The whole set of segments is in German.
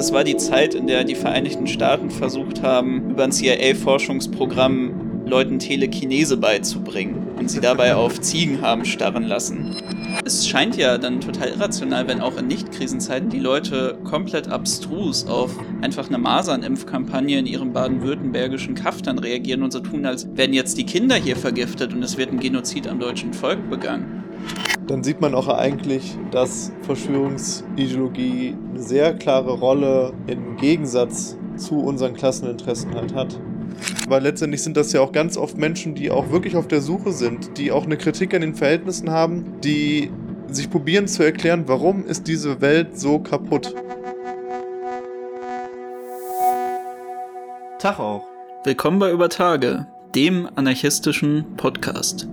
Das war die Zeit, in der die Vereinigten Staaten versucht haben, über ein CIA-Forschungsprogramm Leuten Telekinese beizubringen und sie dabei auf Ziegen haben starren lassen. Es scheint ja dann total irrational, wenn auch in Nicht-Krisenzeiten die Leute komplett abstrus auf einfach eine Masernimpfkampagne in ihrem baden-württembergischen Kaff dann reagieren und so tun, als werden jetzt die Kinder hier vergiftet und es wird ein Genozid am deutschen Volk begangen. Dann sieht man auch eigentlich, dass Verschwörungsideologie eine sehr klare Rolle im Gegensatz zu unseren Klasseninteressen halt hat. Aber letztendlich sind das ja auch ganz oft Menschen, die auch wirklich auf der Suche sind, die auch eine Kritik an den Verhältnissen haben, die sich probieren zu erklären, warum ist diese Welt so kaputt. Tag auch. Willkommen bei Über Tage, dem anarchistischen Podcast.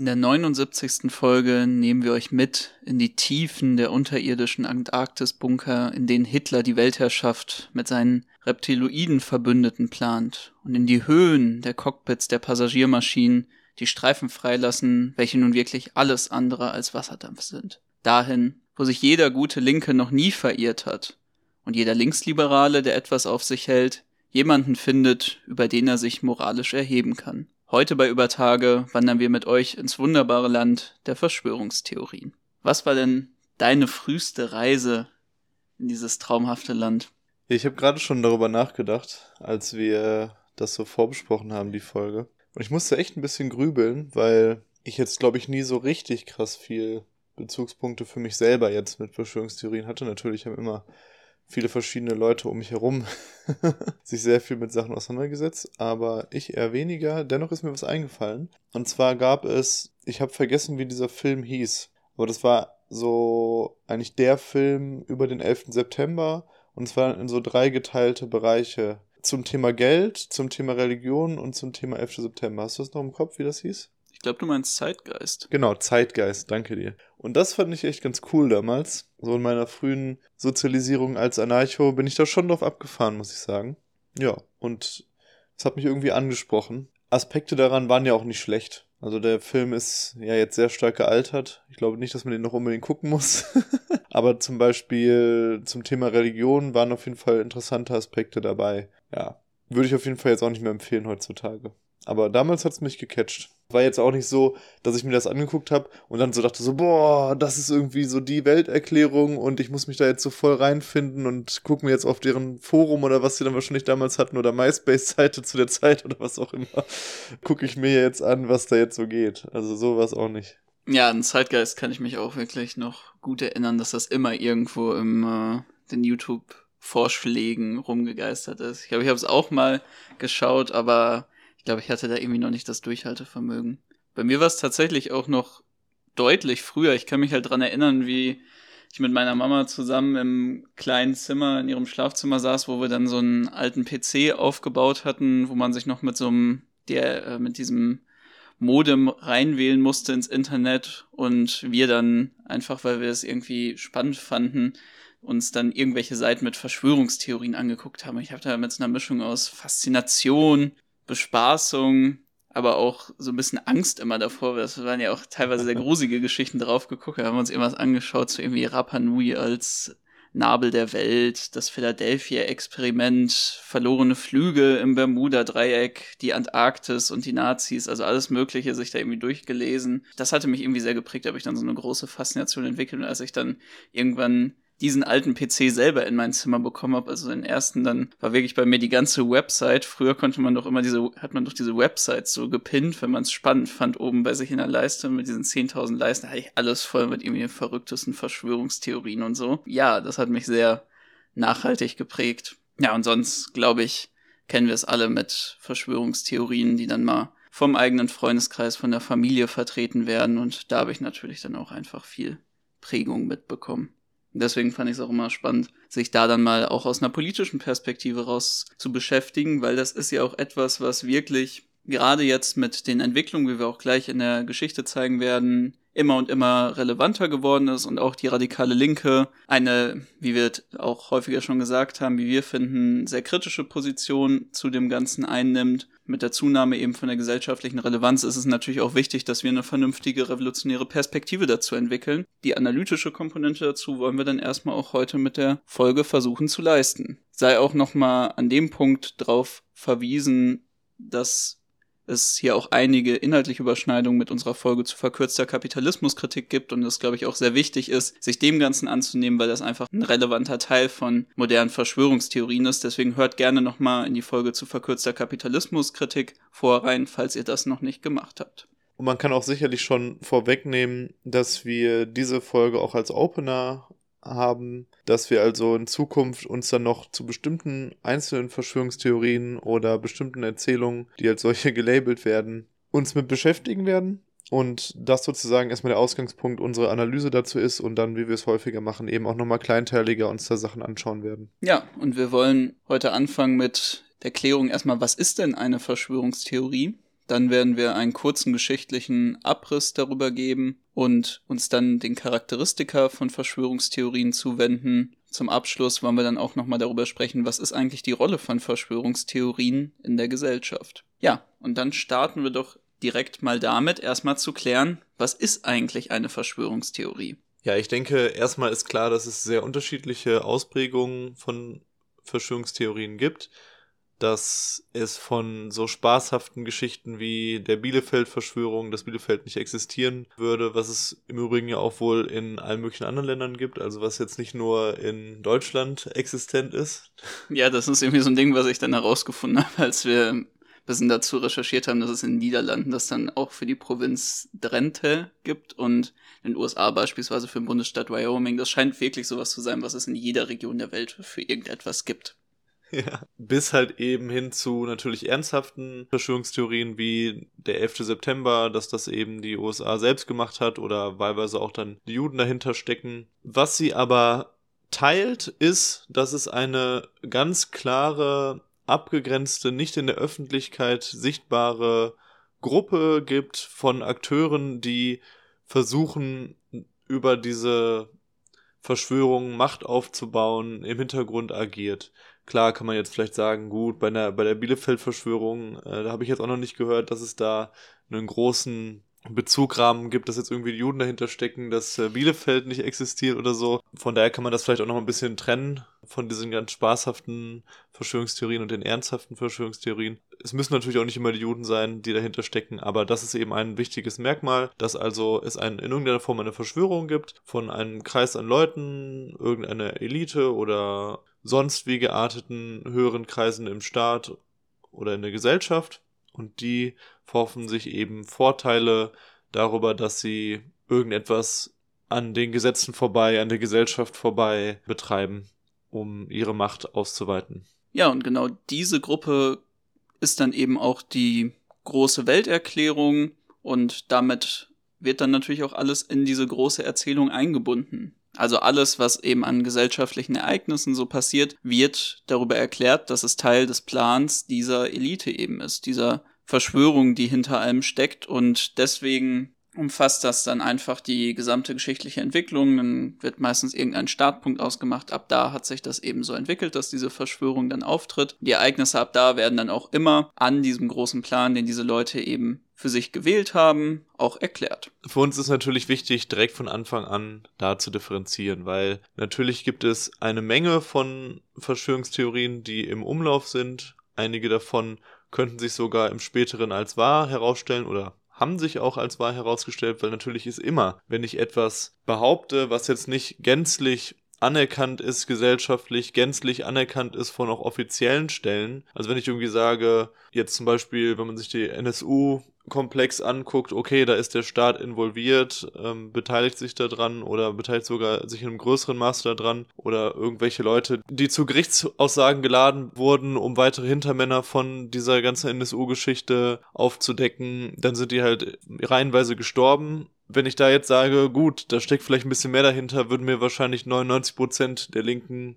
In der 79. Folge nehmen wir euch mit in die Tiefen der unterirdischen Antarktisbunker, in denen Hitler die Weltherrschaft mit seinen reptiloiden Verbündeten plant, und in die Höhen der Cockpits der Passagiermaschinen, die Streifen freilassen, welche nun wirklich alles andere als Wasserdampf sind. Dahin, wo sich jeder gute Linke noch nie verirrt hat und jeder Linksliberale, der etwas auf sich hält, jemanden findet, über den er sich moralisch erheben kann. Heute bei Übertage wandern wir mit euch ins wunderbare Land der Verschwörungstheorien. Was war denn deine früheste Reise in dieses traumhafte Land? Ich habe gerade schon darüber nachgedacht, als wir das so vorbesprochen haben, die Folge. Und ich musste echt ein bisschen grübeln, weil ich jetzt, glaube ich, nie so richtig krass viel Bezugspunkte für mich selber jetzt mit Verschwörungstheorien hatte. Natürlich haben immer viele verschiedene Leute um mich herum sich sehr viel mit Sachen auseinandergesetzt, aber ich eher weniger. Dennoch ist mir was eingefallen. Und zwar gab es, ich habe vergessen, wie dieser Film hieß, aber das war so eigentlich der Film über den 11. September und waren in so drei geteilte Bereiche. Zum Thema Geld, zum Thema Religion und zum Thema 11. September. Hast du das noch im Kopf, wie das hieß? Ich glaube, du meinst Zeitgeist. Genau, Zeitgeist, danke dir. Und das fand ich echt ganz cool damals. So in meiner frühen Sozialisierung als Anarcho bin ich da schon drauf abgefahren, muss ich sagen. Ja, und es hat mich irgendwie angesprochen. Aspekte daran waren ja auch nicht schlecht. Also der Film ist ja jetzt sehr stark gealtert. Ich glaube nicht, dass man den noch unbedingt gucken muss. Aber zum Beispiel zum Thema Religion waren auf jeden Fall interessante Aspekte dabei. Ja, würde ich auf jeden Fall jetzt auch nicht mehr empfehlen heutzutage. Aber damals hat es mich gecatcht. War jetzt auch nicht so, dass ich mir das angeguckt habe und dann so dachte so, boah, das ist irgendwie so die Welterklärung und ich muss mich da jetzt so voll reinfinden und gucke mir jetzt auf deren Forum oder was sie dann wahrscheinlich damals hatten oder MySpace-Seite zu der Zeit oder was auch immer, gucke ich mir jetzt an, was da jetzt so geht. Also sowas auch nicht. Ja, an Zeitgeist kann ich mich auch wirklich noch gut erinnern, dass das immer irgendwo im äh, den YouTube Vorschlägen rumgegeistert ist. Ich glaube, ich habe es auch mal geschaut, aber ich glaube, ich hatte da irgendwie noch nicht das Durchhaltevermögen. Bei mir war es tatsächlich auch noch deutlich früher. Ich kann mich halt dran erinnern, wie ich mit meiner Mama zusammen im kleinen Zimmer in ihrem Schlafzimmer saß, wo wir dann so einen alten PC aufgebaut hatten, wo man sich noch mit so einem, der, äh, mit diesem Modem reinwählen musste ins Internet und wir dann einfach, weil wir es irgendwie spannend fanden, uns dann irgendwelche Seiten mit Verschwörungstheorien angeguckt haben. Ich habe da mit so einer Mischung aus Faszination, Bespaßung, aber auch so ein bisschen Angst immer davor. Das waren ja auch teilweise sehr gruselige Geschichten drauf geguckt. Da haben wir uns irgendwas angeschaut, so irgendwie Rapa Nui als Nabel der Welt, das Philadelphia-Experiment, verlorene Flüge im Bermuda-Dreieck, die Antarktis und die Nazis, also alles Mögliche, sich da irgendwie durchgelesen. Das hatte mich irgendwie sehr geprägt, da habe ich dann so eine große Faszination entwickelt und als ich dann irgendwann diesen alten PC selber in mein Zimmer bekommen habe, also den ersten, dann war wirklich bei mir die ganze Website. Früher konnte man doch immer diese, hat man doch diese Website so gepinnt, wenn man es spannend fand, oben bei sich in der Leiste mit diesen 10.000 Leisten, da hatte ich alles voll mit irgendwie den verrücktesten Verschwörungstheorien und so. Ja, das hat mich sehr nachhaltig geprägt. Ja, und sonst, glaube ich, kennen wir es alle mit Verschwörungstheorien, die dann mal vom eigenen Freundeskreis, von der Familie vertreten werden. Und da habe ich natürlich dann auch einfach viel Prägung mitbekommen. Deswegen fand ich es auch immer spannend, sich da dann mal auch aus einer politischen Perspektive raus zu beschäftigen, weil das ist ja auch etwas, was wirklich gerade jetzt mit den Entwicklungen, wie wir auch gleich in der Geschichte zeigen werden, immer und immer relevanter geworden ist und auch die radikale Linke eine, wie wir auch häufiger schon gesagt haben, wie wir finden, sehr kritische Position zu dem Ganzen einnimmt. Mit der Zunahme eben von der gesellschaftlichen Relevanz ist es natürlich auch wichtig, dass wir eine vernünftige revolutionäre Perspektive dazu entwickeln. Die analytische Komponente dazu wollen wir dann erstmal auch heute mit der Folge versuchen zu leisten. Sei auch nochmal an dem Punkt drauf verwiesen, dass es hier auch einige inhaltliche Überschneidungen mit unserer Folge zu verkürzter Kapitalismuskritik gibt und es, glaube ich, auch sehr wichtig ist, sich dem Ganzen anzunehmen, weil das einfach ein relevanter Teil von modernen Verschwörungstheorien ist. Deswegen hört gerne nochmal in die Folge zu verkürzter Kapitalismuskritik vor rein, falls ihr das noch nicht gemacht habt. Und man kann auch sicherlich schon vorwegnehmen, dass wir diese Folge auch als Opener haben, dass wir also in Zukunft uns dann noch zu bestimmten einzelnen Verschwörungstheorien oder bestimmten Erzählungen, die als solche gelabelt werden, uns mit beschäftigen werden. Und das sozusagen erstmal der Ausgangspunkt unserer Analyse dazu ist und dann, wie wir es häufiger machen, eben auch nochmal kleinteiliger uns da Sachen anschauen werden. Ja, und wir wollen heute anfangen mit der Klärung erstmal, was ist denn eine Verschwörungstheorie? Dann werden wir einen kurzen geschichtlichen Abriss darüber geben und uns dann den Charakteristika von Verschwörungstheorien zuwenden. Zum Abschluss wollen wir dann auch nochmal darüber sprechen, was ist eigentlich die Rolle von Verschwörungstheorien in der Gesellschaft. Ja, und dann starten wir doch direkt mal damit, erstmal zu klären, was ist eigentlich eine Verschwörungstheorie? Ja, ich denke, erstmal ist klar, dass es sehr unterschiedliche Ausprägungen von Verschwörungstheorien gibt dass es von so spaßhaften Geschichten wie der Bielefeld-Verschwörung, dass Bielefeld nicht existieren würde, was es im Übrigen ja auch wohl in allen möglichen anderen Ländern gibt, also was jetzt nicht nur in Deutschland existent ist. Ja, das ist irgendwie so ein Ding, was ich dann herausgefunden habe, als wir ein bisschen dazu recherchiert haben, dass es in den Niederlanden das dann auch für die Provinz Drenthe gibt und in den USA beispielsweise für den Bundesstaat Wyoming. Das scheint wirklich sowas zu sein, was es in jeder Region der Welt für irgendetwas gibt. Ja. Bis halt eben hin zu natürlich ernsthaften Verschwörungstheorien wie der 11. September, dass das eben die USA selbst gemacht hat oder wahlweise auch dann die Juden dahinter stecken. Was sie aber teilt, ist, dass es eine ganz klare, abgegrenzte, nicht in der Öffentlichkeit sichtbare Gruppe gibt von Akteuren, die versuchen, über diese Verschwörung Macht aufzubauen, im Hintergrund agiert. Klar kann man jetzt vielleicht sagen, gut, bei der, bei der Bielefeld-Verschwörung, äh, da habe ich jetzt auch noch nicht gehört, dass es da einen großen Bezugrahmen gibt, dass jetzt irgendwie die Juden dahinter stecken, dass äh, Bielefeld nicht existiert oder so. Von daher kann man das vielleicht auch noch ein bisschen trennen von diesen ganz spaßhaften Verschwörungstheorien und den ernsthaften Verschwörungstheorien. Es müssen natürlich auch nicht immer die Juden sein, die dahinter stecken, aber das ist eben ein wichtiges Merkmal, dass also es ein, in irgendeiner Form eine Verschwörung gibt von einem Kreis an Leuten, irgendeiner Elite oder sonst wie gearteten höheren Kreisen im Staat oder in der Gesellschaft und die verhoffen sich eben Vorteile darüber, dass sie irgendetwas an den Gesetzen vorbei, an der Gesellschaft vorbei betreiben, um ihre Macht auszuweiten. Ja, und genau diese Gruppe ist dann eben auch die große Welterklärung und damit wird dann natürlich auch alles in diese große Erzählung eingebunden. Also alles, was eben an gesellschaftlichen Ereignissen so passiert, wird darüber erklärt, dass es Teil des Plans dieser Elite eben ist, dieser Verschwörung, die hinter allem steckt und deswegen umfasst das dann einfach die gesamte geschichtliche Entwicklung. Dann wird meistens irgendein Startpunkt ausgemacht. Ab da hat sich das eben so entwickelt, dass diese Verschwörung dann auftritt. Die Ereignisse ab da werden dann auch immer an diesem großen Plan, den diese Leute eben für sich gewählt haben, auch erklärt. Für uns ist natürlich wichtig, direkt von Anfang an da zu differenzieren, weil natürlich gibt es eine Menge von Verschwörungstheorien, die im Umlauf sind. Einige davon könnten sich sogar im späteren als wahr herausstellen oder haben sich auch als wahr herausgestellt, weil natürlich ist immer, wenn ich etwas behaupte, was jetzt nicht gänzlich anerkannt ist gesellschaftlich, gänzlich anerkannt ist von auch offiziellen Stellen. Also wenn ich irgendwie sage, jetzt zum Beispiel, wenn man sich die NSU Komplex anguckt, okay, da ist der Staat involviert, ähm, beteiligt sich daran oder beteiligt sogar sich in einem größeren Maße daran oder irgendwelche Leute, die zu Gerichtsaussagen geladen wurden, um weitere Hintermänner von dieser ganzen NSU-Geschichte aufzudecken, dann sind die halt reihenweise gestorben. Wenn ich da jetzt sage, gut, da steckt vielleicht ein bisschen mehr dahinter, würden mir wahrscheinlich 99% der Linken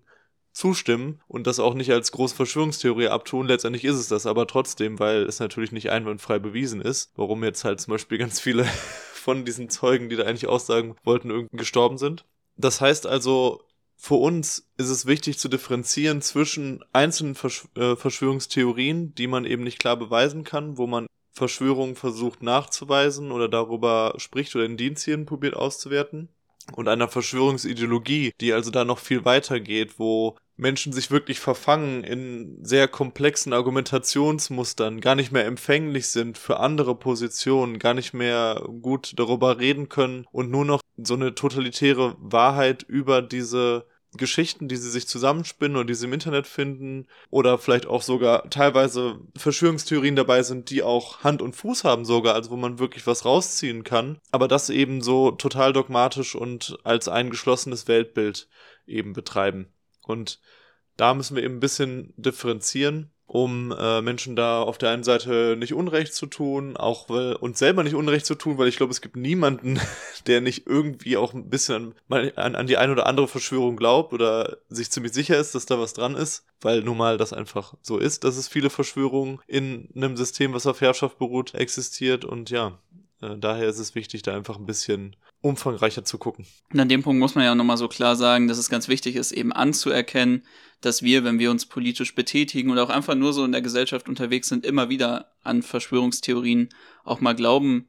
zustimmen und das auch nicht als große Verschwörungstheorie abtun. Letztendlich ist es das aber trotzdem, weil es natürlich nicht einwandfrei bewiesen ist, warum jetzt halt zum Beispiel ganz viele von diesen Zeugen, die da eigentlich aussagen wollten, irgendwie gestorben sind. Das heißt also, für uns ist es wichtig zu differenzieren zwischen einzelnen Versch äh, Verschwörungstheorien, die man eben nicht klar beweisen kann, wo man Verschwörungen versucht nachzuweisen oder darüber spricht oder Indizien probiert auszuwerten und einer Verschwörungsideologie, die also da noch viel weiter geht, wo Menschen sich wirklich verfangen in sehr komplexen Argumentationsmustern, gar nicht mehr empfänglich sind für andere Positionen, gar nicht mehr gut darüber reden können und nur noch so eine totalitäre Wahrheit über diese Geschichten, die sie sich zusammenspinnen und die sie im Internet finden oder vielleicht auch sogar teilweise Verschwörungstheorien dabei sind, die auch Hand und Fuß haben sogar, also wo man wirklich was rausziehen kann, aber das eben so total dogmatisch und als ein geschlossenes Weltbild eben betreiben. Und da müssen wir eben ein bisschen differenzieren um äh, Menschen da auf der einen Seite nicht Unrecht zu tun, auch weil, uns selber nicht Unrecht zu tun, weil ich glaube, es gibt niemanden, der nicht irgendwie auch ein bisschen an, an, an die eine oder andere Verschwörung glaubt oder sich ziemlich sicher ist, dass da was dran ist, weil nun mal das einfach so ist, dass es viele Verschwörungen in einem System, was auf Herrschaft beruht, existiert. Und ja, äh, daher ist es wichtig, da einfach ein bisschen umfangreicher zu gucken. Und an dem Punkt muss man ja nochmal so klar sagen, dass es ganz wichtig ist, eben anzuerkennen, dass wir, wenn wir uns politisch betätigen oder auch einfach nur so in der Gesellschaft unterwegs sind, immer wieder an Verschwörungstheorien auch mal glauben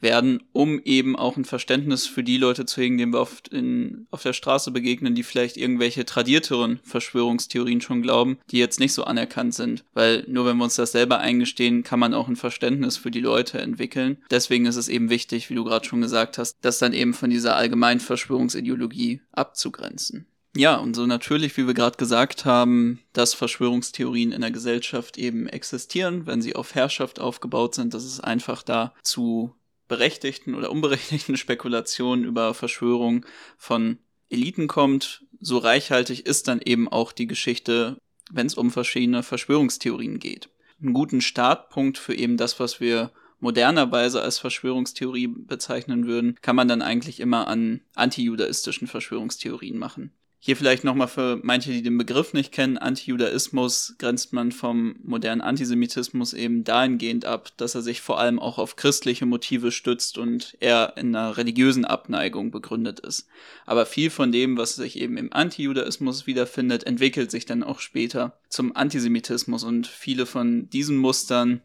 werden, um eben auch ein Verständnis für die Leute zu hegen, denen wir oft in, auf der Straße begegnen, die vielleicht irgendwelche tradierteren Verschwörungstheorien schon glauben, die jetzt nicht so anerkannt sind. Weil nur wenn wir uns das selber eingestehen, kann man auch ein Verständnis für die Leute entwickeln. Deswegen ist es eben wichtig, wie du gerade schon gesagt hast, das dann eben von dieser allgemeinen Verschwörungsideologie abzugrenzen. Ja, und so natürlich, wie wir gerade gesagt haben, dass Verschwörungstheorien in der Gesellschaft eben existieren, wenn sie auf Herrschaft aufgebaut sind, dass es einfach da zu berechtigten oder unberechtigten Spekulationen über Verschwörung von Eliten kommt. So reichhaltig ist dann eben auch die Geschichte, wenn es um verschiedene Verschwörungstheorien geht. Einen guten Startpunkt für eben das, was wir modernerweise als Verschwörungstheorie bezeichnen würden, kann man dann eigentlich immer an antijudaistischen Verschwörungstheorien machen. Hier vielleicht nochmal für manche, die den Begriff nicht kennen, Antijudaismus grenzt man vom modernen Antisemitismus eben dahingehend ab, dass er sich vor allem auch auf christliche Motive stützt und eher in einer religiösen Abneigung begründet ist. Aber viel von dem, was sich eben im Antijudaismus wiederfindet, entwickelt sich dann auch später zum Antisemitismus und viele von diesen Mustern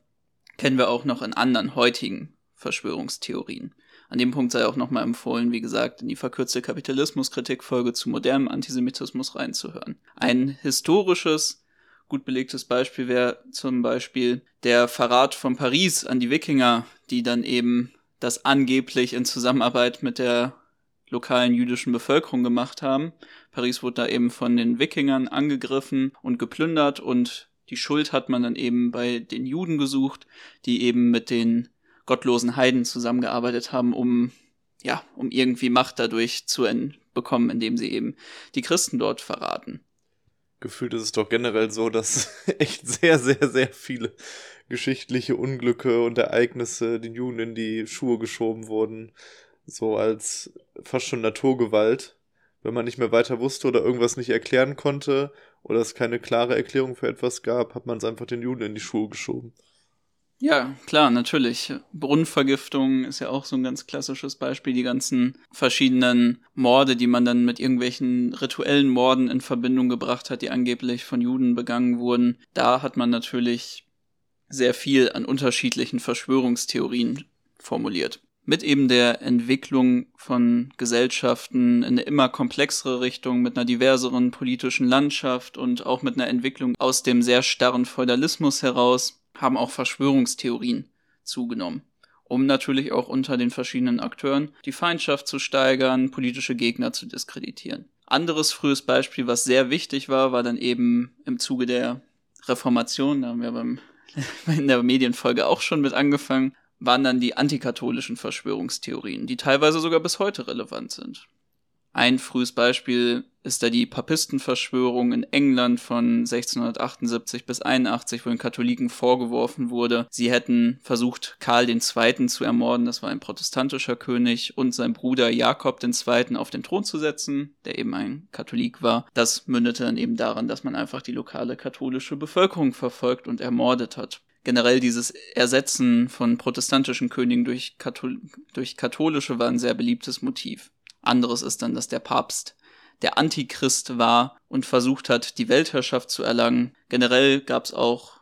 kennen wir auch noch in anderen heutigen Verschwörungstheorien. An dem Punkt sei auch nochmal empfohlen, wie gesagt, in die verkürzte Kapitalismuskritikfolge zu modernem Antisemitismus reinzuhören. Ein historisches, gut belegtes Beispiel wäre zum Beispiel der Verrat von Paris an die Wikinger, die dann eben das angeblich in Zusammenarbeit mit der lokalen jüdischen Bevölkerung gemacht haben. Paris wurde da eben von den Wikingern angegriffen und geplündert und die Schuld hat man dann eben bei den Juden gesucht, die eben mit den gottlosen Heiden zusammengearbeitet haben, um ja, um irgendwie Macht dadurch zu bekommen, indem sie eben die Christen dort verraten. Gefühlt ist es doch generell so, dass echt sehr, sehr, sehr viele geschichtliche Unglücke und Ereignisse den Juden in die Schuhe geschoben wurden, so als fast schon Naturgewalt. Wenn man nicht mehr weiter wusste oder irgendwas nicht erklären konnte oder es keine klare Erklärung für etwas gab, hat man es einfach den Juden in die Schuhe geschoben. Ja, klar, natürlich. Brunnenvergiftung ist ja auch so ein ganz klassisches Beispiel. Die ganzen verschiedenen Morde, die man dann mit irgendwelchen rituellen Morden in Verbindung gebracht hat, die angeblich von Juden begangen wurden. Da hat man natürlich sehr viel an unterschiedlichen Verschwörungstheorien formuliert. Mit eben der Entwicklung von Gesellschaften in eine immer komplexere Richtung, mit einer diverseren politischen Landschaft und auch mit einer Entwicklung aus dem sehr starren Feudalismus heraus haben auch Verschwörungstheorien zugenommen, um natürlich auch unter den verschiedenen Akteuren die Feindschaft zu steigern, politische Gegner zu diskreditieren. Anderes frühes Beispiel, was sehr wichtig war, war dann eben im Zuge der Reformation, da haben wir beim, in der Medienfolge auch schon mit angefangen, waren dann die antikatholischen Verschwörungstheorien, die teilweise sogar bis heute relevant sind. Ein frühes Beispiel ist da die Papistenverschwörung in England von 1678 bis 81, wo den Katholiken vorgeworfen wurde, sie hätten versucht, Karl II. zu ermorden, das war ein protestantischer König, und sein Bruder Jakob II. auf den Thron zu setzen, der eben ein Katholik war. Das mündete dann eben daran, dass man einfach die lokale katholische Bevölkerung verfolgt und ermordet hat. generell dieses Ersetzen von protestantischen Königen durch, Kathol durch katholische war ein sehr beliebtes Motiv. Anderes ist dann, dass der Papst der Antichrist war und versucht hat, die Weltherrschaft zu erlangen. Generell gab es auch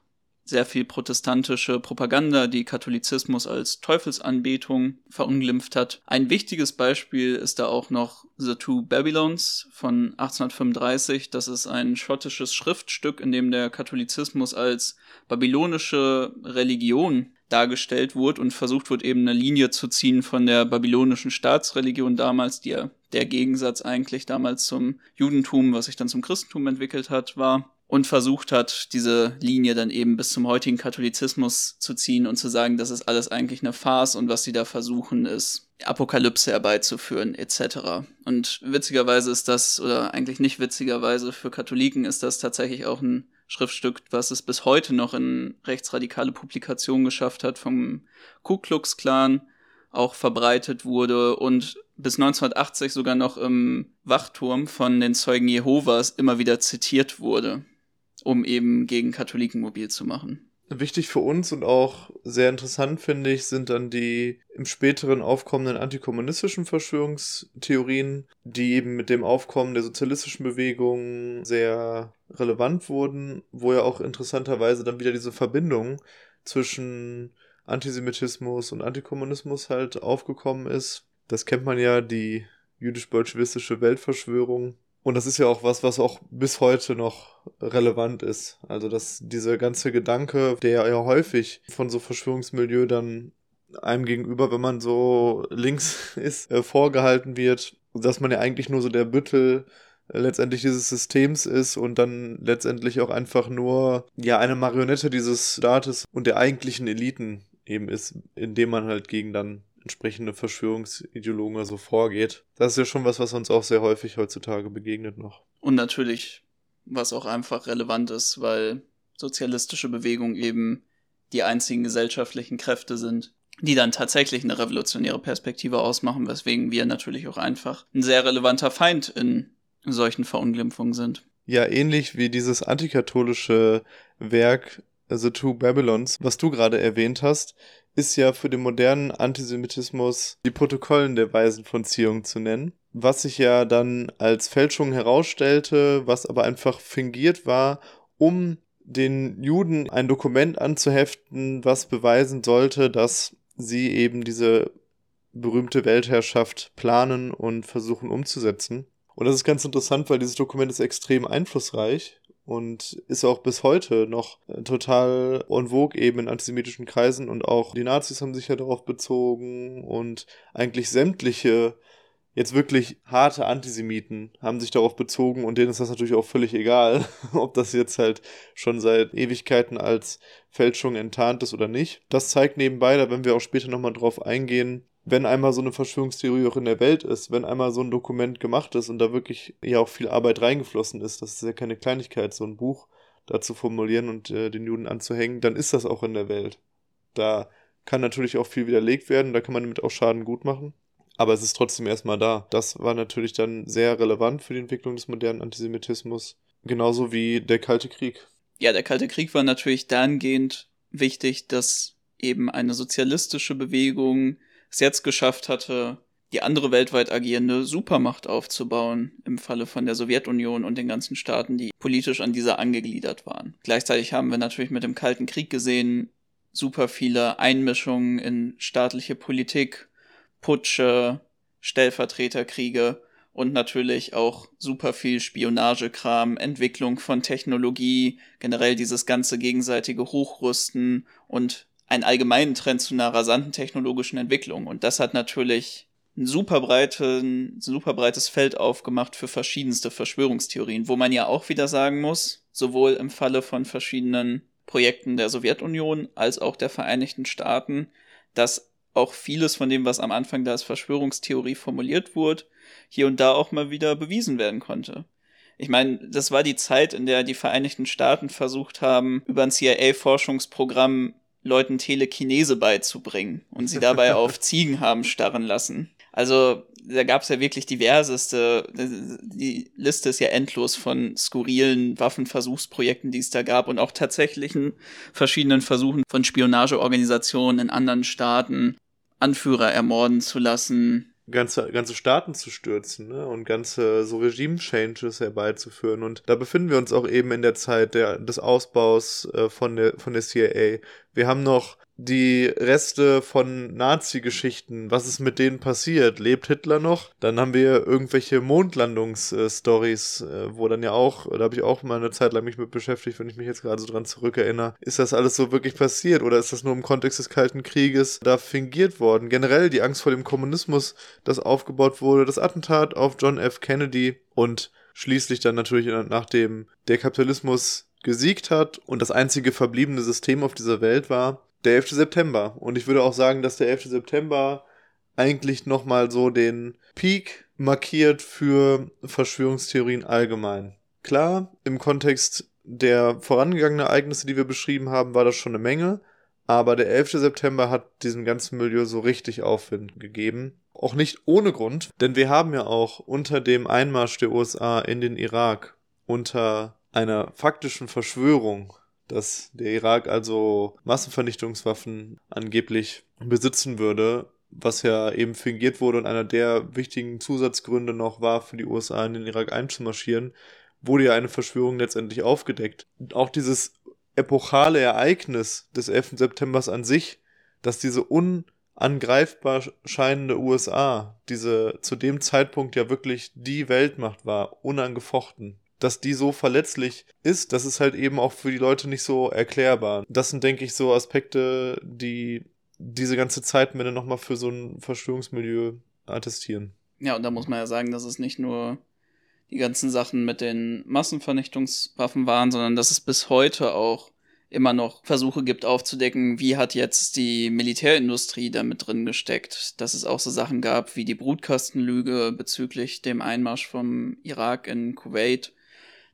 sehr viel protestantische Propaganda, die Katholizismus als Teufelsanbetung verunglimpft hat. Ein wichtiges Beispiel ist da auch noch The Two Babylons von 1835. Das ist ein schottisches Schriftstück, in dem der Katholizismus als babylonische Religion dargestellt wurde und versucht wurde, eben eine Linie zu ziehen von der babylonischen Staatsreligion damals, die ja der Gegensatz eigentlich damals zum Judentum, was sich dann zum Christentum entwickelt hat, war und versucht hat, diese Linie dann eben bis zum heutigen Katholizismus zu ziehen und zu sagen, das ist alles eigentlich eine Farce und was sie da versuchen ist, Apokalypse herbeizuführen etc. Und witzigerweise ist das, oder eigentlich nicht witzigerweise, für Katholiken ist das tatsächlich auch ein Schriftstück, was es bis heute noch in rechtsradikale Publikationen geschafft hat, vom Ku Klux Klan auch verbreitet wurde und bis 1980 sogar noch im Wachturm von den Zeugen Jehovas immer wieder zitiert wurde um eben gegen Katholiken mobil zu machen. Wichtig für uns und auch sehr interessant, finde ich, sind dann die im späteren aufkommenden antikommunistischen Verschwörungstheorien, die eben mit dem Aufkommen der sozialistischen Bewegung sehr relevant wurden, wo ja auch interessanterweise dann wieder diese Verbindung zwischen Antisemitismus und Antikommunismus halt aufgekommen ist. Das kennt man ja, die jüdisch-bolschewistische Weltverschwörung, und das ist ja auch was, was auch bis heute noch relevant ist. Also, dass dieser ganze Gedanke, der ja häufig von so Verschwörungsmilieu dann einem gegenüber, wenn man so links ist, äh, vorgehalten wird, dass man ja eigentlich nur so der Büttel äh, letztendlich dieses Systems ist und dann letztendlich auch einfach nur ja eine Marionette dieses Staates und der eigentlichen Eliten eben ist, indem man halt gegen dann entsprechende Verschwörungsideologen so vorgeht. Das ist ja schon was, was uns auch sehr häufig heutzutage begegnet noch. Und natürlich, was auch einfach relevant ist, weil sozialistische Bewegungen eben die einzigen gesellschaftlichen Kräfte sind, die dann tatsächlich eine revolutionäre Perspektive ausmachen, weswegen wir natürlich auch einfach ein sehr relevanter Feind in solchen Verunglimpfungen sind. Ja, ähnlich wie dieses antikatholische Werk The Two Babylons, was du gerade erwähnt hast, ist ja für den modernen Antisemitismus die Protokollen der Weisen von Zion zu nennen, was sich ja dann als Fälschung herausstellte, was aber einfach fingiert war, um den Juden ein Dokument anzuheften, was beweisen sollte, dass sie eben diese berühmte Weltherrschaft planen und versuchen umzusetzen. Und das ist ganz interessant, weil dieses Dokument ist extrem einflussreich und ist auch bis heute noch äh, total en vogue eben in antisemitischen Kreisen und auch die Nazis haben sich ja darauf bezogen und eigentlich sämtliche jetzt wirklich harte Antisemiten haben sich darauf bezogen und denen ist das natürlich auch völlig egal, ob das jetzt halt schon seit Ewigkeiten als Fälschung enttarnt ist oder nicht. Das zeigt nebenbei, da werden wir auch später nochmal drauf eingehen, wenn einmal so eine Verschwörungstheorie auch in der Welt ist, wenn einmal so ein Dokument gemacht ist und da wirklich ja auch viel Arbeit reingeflossen ist, das ist ja keine Kleinigkeit, so ein Buch da zu formulieren und äh, den Juden anzuhängen, dann ist das auch in der Welt. Da kann natürlich auch viel widerlegt werden, da kann man damit auch Schaden gut machen. Aber es ist trotzdem erstmal da. Das war natürlich dann sehr relevant für die Entwicklung des modernen Antisemitismus. Genauso wie der Kalte Krieg. Ja, der Kalte Krieg war natürlich dahingehend wichtig, dass eben eine sozialistische Bewegung es jetzt geschafft hatte, die andere weltweit agierende Supermacht aufzubauen, im Falle von der Sowjetunion und den ganzen Staaten, die politisch an dieser angegliedert waren. Gleichzeitig haben wir natürlich mit dem Kalten Krieg gesehen, super viele Einmischungen in staatliche Politik, Putsche, Stellvertreterkriege und natürlich auch super viel Spionagekram, Entwicklung von Technologie, generell dieses ganze gegenseitige Hochrüsten und einen allgemeinen Trend zu einer rasanten technologischen Entwicklung. Und das hat natürlich ein super, breiten, super breites Feld aufgemacht für verschiedenste Verschwörungstheorien, wo man ja auch wieder sagen muss, sowohl im Falle von verschiedenen Projekten der Sowjetunion als auch der Vereinigten Staaten, dass auch vieles von dem, was am Anfang da als Verschwörungstheorie formuliert wurde, hier und da auch mal wieder bewiesen werden konnte. Ich meine, das war die Zeit, in der die Vereinigten Staaten versucht haben, über ein CIA-Forschungsprogramm Leuten Telekinese beizubringen und sie dabei auf Ziegen haben starren lassen. Also da gab es ja wirklich diverseste, die Liste ist ja endlos von skurrilen Waffenversuchsprojekten, die es da gab und auch tatsächlichen verschiedenen Versuchen von Spionageorganisationen in anderen Staaten, Anführer ermorden zu lassen. Ganze, ganze Staaten zu stürzen ne? und ganze so Regime-Changes herbeizuführen. Und da befinden wir uns auch eben in der Zeit der, des Ausbaus äh, von, der, von der CIA. Wir haben noch die Reste von Nazi-Geschichten, was ist mit denen passiert? Lebt Hitler noch? Dann haben wir irgendwelche Mondlandungs-Stories, äh, wo dann ja auch, da habe ich auch mal eine Zeit lang mich mit beschäftigt, wenn ich mich jetzt gerade so dran zurückerinnere. Ist das alles so wirklich passiert oder ist das nur im Kontext des Kalten Krieges da fingiert worden? Generell die Angst vor dem Kommunismus, das aufgebaut wurde, das Attentat auf John F. Kennedy und schließlich dann natürlich nachdem der Kapitalismus gesiegt hat und das einzige verbliebene System auf dieser Welt war, der 11. September. Und ich würde auch sagen, dass der 11. September eigentlich nochmal so den Peak markiert für Verschwörungstheorien allgemein. Klar, im Kontext der vorangegangenen Ereignisse, die wir beschrieben haben, war das schon eine Menge. Aber der 11. September hat diesem ganzen Milieu so richtig Aufwind gegeben. Auch nicht ohne Grund, denn wir haben ja auch unter dem Einmarsch der USA in den Irak, unter einer faktischen Verschwörung dass der Irak also Massenvernichtungswaffen angeblich besitzen würde, was ja eben fingiert wurde und einer der wichtigen Zusatzgründe noch war, für die USA in den Irak einzumarschieren, wurde ja eine Verschwörung letztendlich aufgedeckt. Auch dieses epochale Ereignis des 11. September an sich, dass diese unangreifbar scheinende USA, diese zu dem Zeitpunkt ja wirklich die Weltmacht war, unangefochten, dass die so verletzlich ist, das ist halt eben auch für die Leute nicht so erklärbar. Das sind, denke ich, so Aspekte, die diese ganze Zeitwende nochmal für so ein Verschwörungsmilieu attestieren. Ja, und da muss man ja sagen, dass es nicht nur die ganzen Sachen mit den Massenvernichtungswaffen waren, sondern dass es bis heute auch immer noch Versuche gibt aufzudecken, wie hat jetzt die Militärindustrie da mit drin gesteckt. Dass es auch so Sachen gab wie die Brutkastenlüge bezüglich dem Einmarsch vom Irak in Kuwait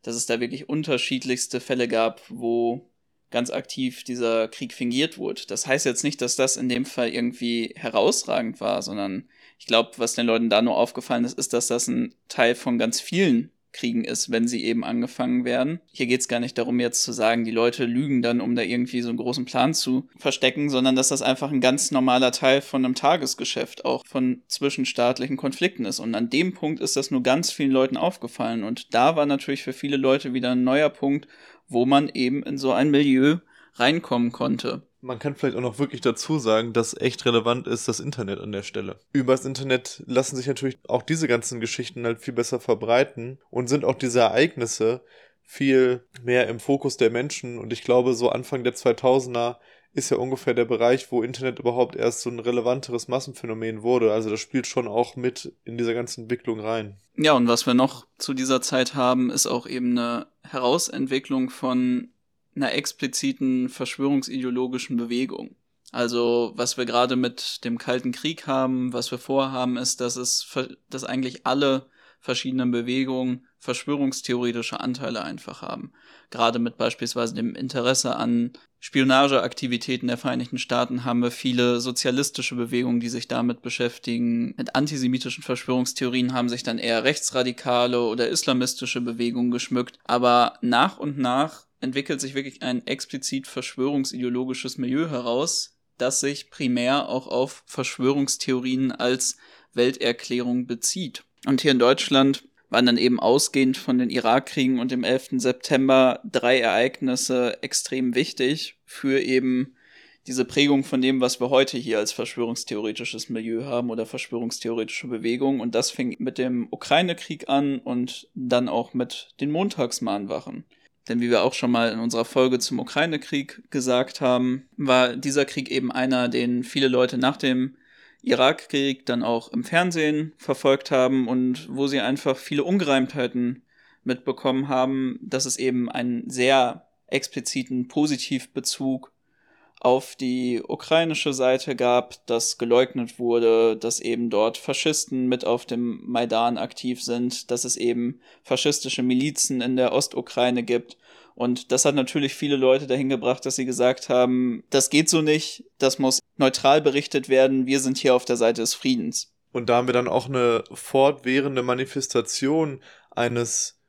dass es da wirklich unterschiedlichste Fälle gab, wo ganz aktiv dieser Krieg fingiert wurde. Das heißt jetzt nicht, dass das in dem Fall irgendwie herausragend war, sondern ich glaube, was den Leuten da nur aufgefallen ist, ist, dass das ein Teil von ganz vielen kriegen ist, wenn sie eben angefangen werden. Hier geht es gar nicht darum, jetzt zu sagen, die Leute lügen dann, um da irgendwie so einen großen Plan zu verstecken, sondern dass das einfach ein ganz normaler Teil von einem Tagesgeschäft, auch von zwischenstaatlichen Konflikten ist. Und an dem Punkt ist das nur ganz vielen Leuten aufgefallen. Und da war natürlich für viele Leute wieder ein neuer Punkt, wo man eben in so ein Milieu reinkommen konnte. Man kann vielleicht auch noch wirklich dazu sagen, dass echt relevant ist das Internet an der Stelle. Übers Internet lassen sich natürlich auch diese ganzen Geschichten halt viel besser verbreiten und sind auch diese Ereignisse viel mehr im Fokus der Menschen. Und ich glaube, so Anfang der 2000er ist ja ungefähr der Bereich, wo Internet überhaupt erst so ein relevanteres Massenphänomen wurde. Also das spielt schon auch mit in dieser ganzen Entwicklung rein. Ja, und was wir noch zu dieser Zeit haben, ist auch eben eine Herausentwicklung von einer expliziten verschwörungsideologischen Bewegung. Also, was wir gerade mit dem Kalten Krieg haben, was wir vorhaben, ist, dass es, dass eigentlich alle verschiedenen Bewegungen verschwörungstheoretische Anteile einfach haben. Gerade mit beispielsweise dem Interesse an Spionageaktivitäten der Vereinigten Staaten haben wir viele sozialistische Bewegungen, die sich damit beschäftigen. Mit antisemitischen Verschwörungstheorien haben sich dann eher rechtsradikale oder islamistische Bewegungen geschmückt. Aber nach und nach entwickelt sich wirklich ein explizit verschwörungsideologisches Milieu heraus, das sich primär auch auf Verschwörungstheorien als Welterklärung bezieht. Und hier in Deutschland waren dann eben ausgehend von den Irakkriegen und dem 11. September drei Ereignisse extrem wichtig für eben diese Prägung von dem, was wir heute hier als verschwörungstheoretisches Milieu haben oder verschwörungstheoretische Bewegung. Und das fing mit dem Ukraine-Krieg an und dann auch mit den Montagsmahnwachen. Denn wie wir auch schon mal in unserer Folge zum Ukraine-Krieg gesagt haben, war dieser Krieg eben einer, den viele Leute nach dem Irakkrieg dann auch im Fernsehen verfolgt haben und wo sie einfach viele Ungereimtheiten mitbekommen haben, dass es eben einen sehr expliziten Positivbezug auf die ukrainische Seite gab, dass geleugnet wurde, dass eben dort Faschisten mit auf dem Maidan aktiv sind, dass es eben faschistische Milizen in der Ostukraine gibt. Und das hat natürlich viele Leute dahin gebracht, dass sie gesagt haben, das geht so nicht, das muss neutral berichtet werden, wir sind hier auf der Seite des Friedens. Und da haben wir dann auch eine fortwährende Manifestation eines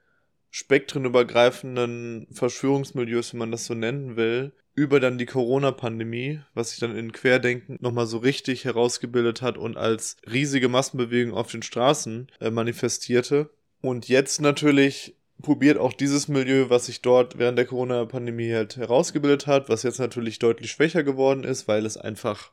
spektrenübergreifenden Verschwörungsmilieus, wenn man das so nennen will, über dann die Corona-Pandemie, was sich dann in Querdenken nochmal so richtig herausgebildet hat und als riesige Massenbewegung auf den Straßen äh, manifestierte. Und jetzt natürlich probiert auch dieses Milieu, was sich dort während der Corona-Pandemie halt herausgebildet hat, was jetzt natürlich deutlich schwächer geworden ist, weil es einfach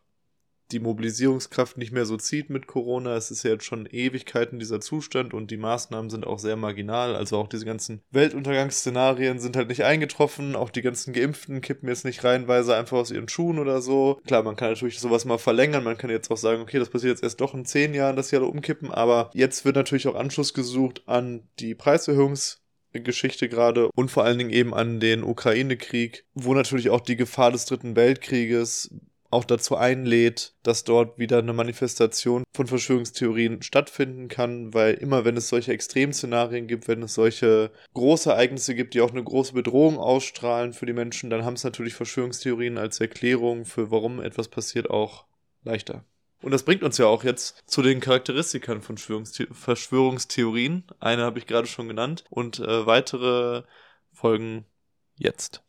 die Mobilisierungskraft nicht mehr so zieht mit Corona. Es ist ja jetzt schon Ewigkeiten dieser Zustand und die Maßnahmen sind auch sehr marginal. Also auch diese ganzen Weltuntergangsszenarien sind halt nicht eingetroffen. Auch die ganzen Geimpften kippen jetzt nicht reihenweise einfach aus ihren Schuhen oder so. Klar, man kann natürlich sowas mal verlängern. Man kann jetzt auch sagen, okay, das passiert jetzt erst doch in zehn Jahren, dass sie alle umkippen. Aber jetzt wird natürlich auch Anschluss gesucht an die Preiserhöhungs- Geschichte gerade und vor allen Dingen eben an den Ukraine-Krieg, wo natürlich auch die Gefahr des Dritten Weltkrieges auch dazu einlädt, dass dort wieder eine Manifestation von Verschwörungstheorien stattfinden kann, weil immer wenn es solche Extremszenarien gibt, wenn es solche Großereignisse gibt, die auch eine große Bedrohung ausstrahlen für die Menschen, dann haben es natürlich Verschwörungstheorien als Erklärung für warum etwas passiert auch leichter. Und das bringt uns ja auch jetzt zu den Charakteristikern von Verschwörungstheorien. Eine habe ich gerade schon genannt und äh, weitere folgen jetzt.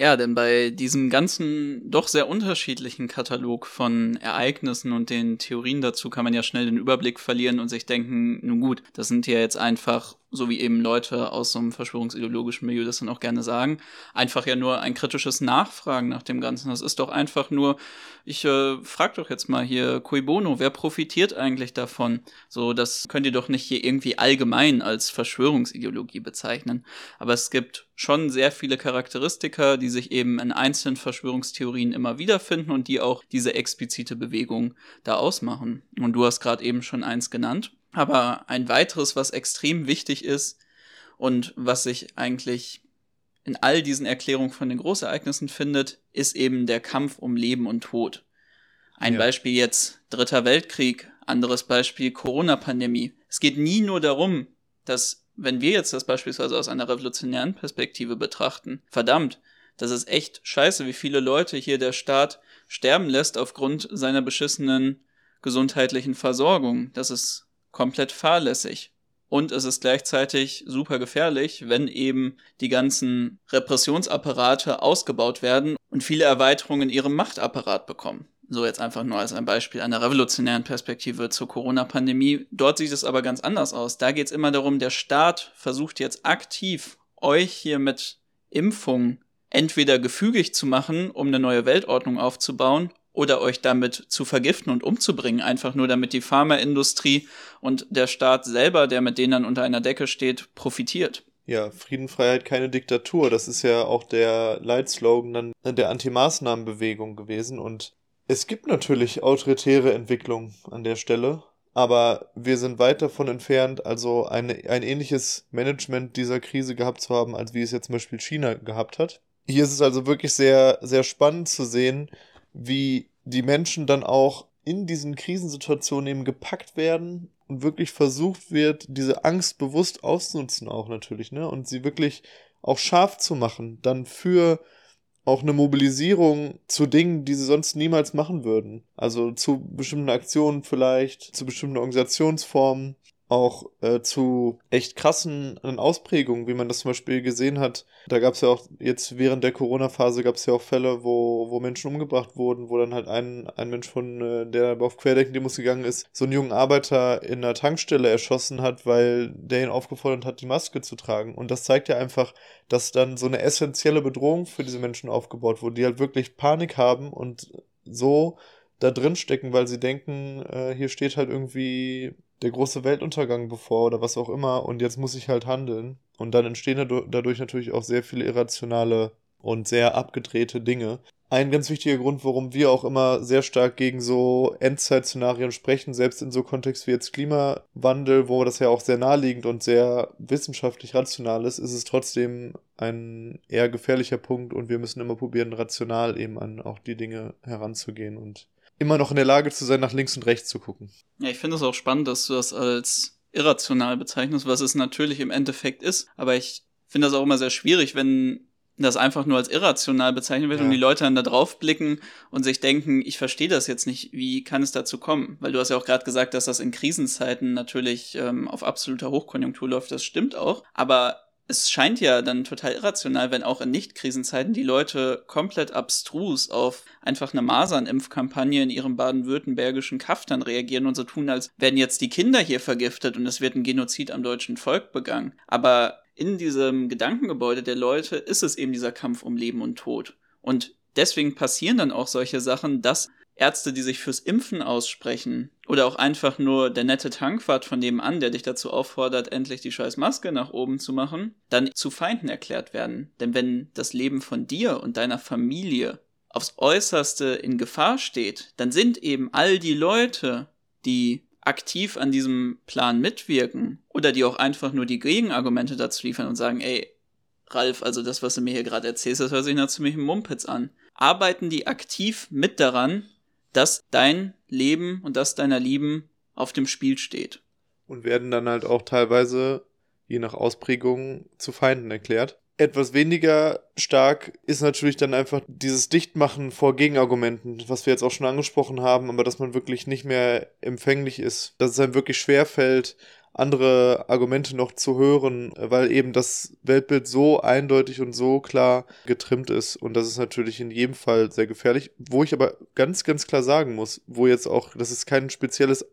Ja, denn bei diesem ganzen doch sehr unterschiedlichen Katalog von Ereignissen und den Theorien dazu kann man ja schnell den Überblick verlieren und sich denken, nun gut, das sind ja jetzt einfach so wie eben Leute aus so einem verschwörungsideologischen Milieu das dann auch gerne sagen, einfach ja nur ein kritisches Nachfragen nach dem Ganzen. Das ist doch einfach nur, ich äh, frag doch jetzt mal hier, cui bono, wer profitiert eigentlich davon? So, das könnt ihr doch nicht hier irgendwie allgemein als Verschwörungsideologie bezeichnen. Aber es gibt schon sehr viele Charakteristika, die sich eben in einzelnen Verschwörungstheorien immer wiederfinden und die auch diese explizite Bewegung da ausmachen. Und du hast gerade eben schon eins genannt. Aber ein weiteres, was extrem wichtig ist und was sich eigentlich in all diesen Erklärungen von den Großereignissen findet, ist eben der Kampf um Leben und Tod. Ein ja. Beispiel jetzt Dritter Weltkrieg, anderes Beispiel Corona-Pandemie. Es geht nie nur darum, dass, wenn wir jetzt das beispielsweise aus einer revolutionären Perspektive betrachten, verdammt, das ist echt scheiße, wie viele Leute hier der Staat sterben lässt aufgrund seiner beschissenen gesundheitlichen Versorgung. Das ist komplett fahrlässig. Und es ist gleichzeitig super gefährlich, wenn eben die ganzen Repressionsapparate ausgebaut werden und viele Erweiterungen in ihrem Machtapparat bekommen. So jetzt einfach nur als ein Beispiel einer revolutionären Perspektive zur Corona-Pandemie. Dort sieht es aber ganz anders aus. Da geht es immer darum, der Staat versucht jetzt aktiv euch hier mit Impfungen entweder gefügig zu machen, um eine neue Weltordnung aufzubauen, oder euch damit zu vergiften und umzubringen, einfach nur damit die Pharmaindustrie und der Staat selber, der mit denen dann unter einer Decke steht, profitiert. Ja, Frieden, Freiheit, keine Diktatur. Das ist ja auch der Leitslogan dann der Anti-Maßnahmen-Bewegung gewesen. Und es gibt natürlich autoritäre Entwicklungen an der Stelle, aber wir sind weit davon entfernt, also eine, ein ähnliches Management dieser Krise gehabt zu haben, als wie es jetzt zum Beispiel China gehabt hat. Hier ist es also wirklich sehr, sehr spannend zu sehen, wie die Menschen dann auch in diesen Krisensituationen eben gepackt werden und wirklich versucht wird, diese Angst bewusst auszunutzen auch natürlich, ne? Und sie wirklich auch scharf zu machen, dann für auch eine Mobilisierung zu Dingen, die sie sonst niemals machen würden. Also zu bestimmten Aktionen vielleicht, zu bestimmten Organisationsformen auch äh, zu echt krassen Ausprägungen, wie man das zum Beispiel gesehen hat. Da gab es ja auch jetzt während der Corona-Phase gab es ja auch Fälle, wo, wo Menschen umgebracht wurden, wo dann halt ein, ein Mensch von, äh, der auf Querdenken-Demos gegangen ist, so einen jungen Arbeiter in einer Tankstelle erschossen hat, weil der ihn aufgefordert hat, die Maske zu tragen. Und das zeigt ja einfach, dass dann so eine essentielle Bedrohung für diese Menschen aufgebaut wurde, die halt wirklich Panik haben und so da drin stecken, weil sie denken, äh, hier steht halt irgendwie der große Weltuntergang bevor oder was auch immer und jetzt muss ich halt handeln. Und dann entstehen dadurch natürlich auch sehr viele irrationale und sehr abgedrehte Dinge. Ein ganz wichtiger Grund, warum wir auch immer sehr stark gegen so Endzeit-Szenarien sprechen, selbst in so Kontext wie jetzt Klimawandel, wo das ja auch sehr naheliegend und sehr wissenschaftlich rational ist, ist es trotzdem ein eher gefährlicher Punkt und wir müssen immer probieren, rational eben an auch die Dinge heranzugehen und immer noch in der Lage zu sein, nach links und rechts zu gucken. Ja, ich finde es auch spannend, dass du das als irrational bezeichnest, was es natürlich im Endeffekt ist. Aber ich finde das auch immer sehr schwierig, wenn das einfach nur als irrational bezeichnet wird ja. und die Leute dann da drauf blicken und sich denken, ich verstehe das jetzt nicht, wie kann es dazu kommen? Weil du hast ja auch gerade gesagt, dass das in Krisenzeiten natürlich ähm, auf absoluter Hochkonjunktur läuft, das stimmt auch, aber es scheint ja dann total irrational, wenn auch in Nicht-Krisenzeiten die Leute komplett abstrus auf einfach eine Masernimpfkampagne in ihrem baden-württembergischen Kaftern reagieren und so tun, als werden jetzt die Kinder hier vergiftet und es wird ein Genozid am deutschen Volk begangen. Aber in diesem Gedankengebäude der Leute ist es eben dieser Kampf um Leben und Tod. Und deswegen passieren dann auch solche Sachen, dass Ärzte, die sich fürs Impfen aussprechen, oder auch einfach nur der nette Tankwart von nebenan, der dich dazu auffordert, endlich die scheiß Maske nach oben zu machen, dann zu Feinden erklärt werden. Denn wenn das Leben von dir und deiner Familie aufs äußerste in Gefahr steht, dann sind eben all die Leute, die aktiv an diesem Plan mitwirken oder die auch einfach nur die Gegenargumente dazu liefern und sagen, ey, Ralf, also das, was du mir hier gerade erzählst, das hört sich nach ziemlich Mumpitz an. Arbeiten die aktiv mit daran, dass dein Leben und das deiner Lieben auf dem Spiel steht. Und werden dann halt auch teilweise, je nach Ausprägung, zu Feinden erklärt. Etwas weniger stark ist natürlich dann einfach dieses Dichtmachen vor Gegenargumenten, was wir jetzt auch schon angesprochen haben, aber dass man wirklich nicht mehr empfänglich ist, dass es einem wirklich schwer fällt, andere Argumente noch zu hören, weil eben das Weltbild so eindeutig und so klar getrimmt ist. Und das ist natürlich in jedem Fall sehr gefährlich. Wo ich aber ganz, ganz klar sagen muss, wo jetzt auch, das ist kein spezielles,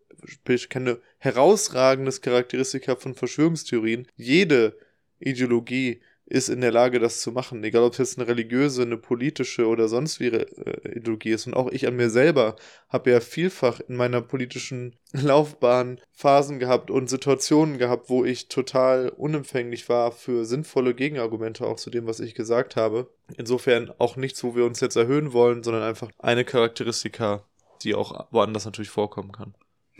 keine herausragendes Charakteristika von Verschwörungstheorien. Jede Ideologie ist in der Lage, das zu machen. Egal, ob es jetzt eine religiöse, eine politische oder sonst wie äh, Ideologie ist. Und auch ich an mir selber habe ja vielfach in meiner politischen Laufbahn Phasen gehabt und Situationen gehabt, wo ich total unempfänglich war für sinnvolle Gegenargumente auch zu dem, was ich gesagt habe. Insofern auch nichts, wo wir uns jetzt erhöhen wollen, sondern einfach eine Charakteristika, die auch woanders natürlich vorkommen kann.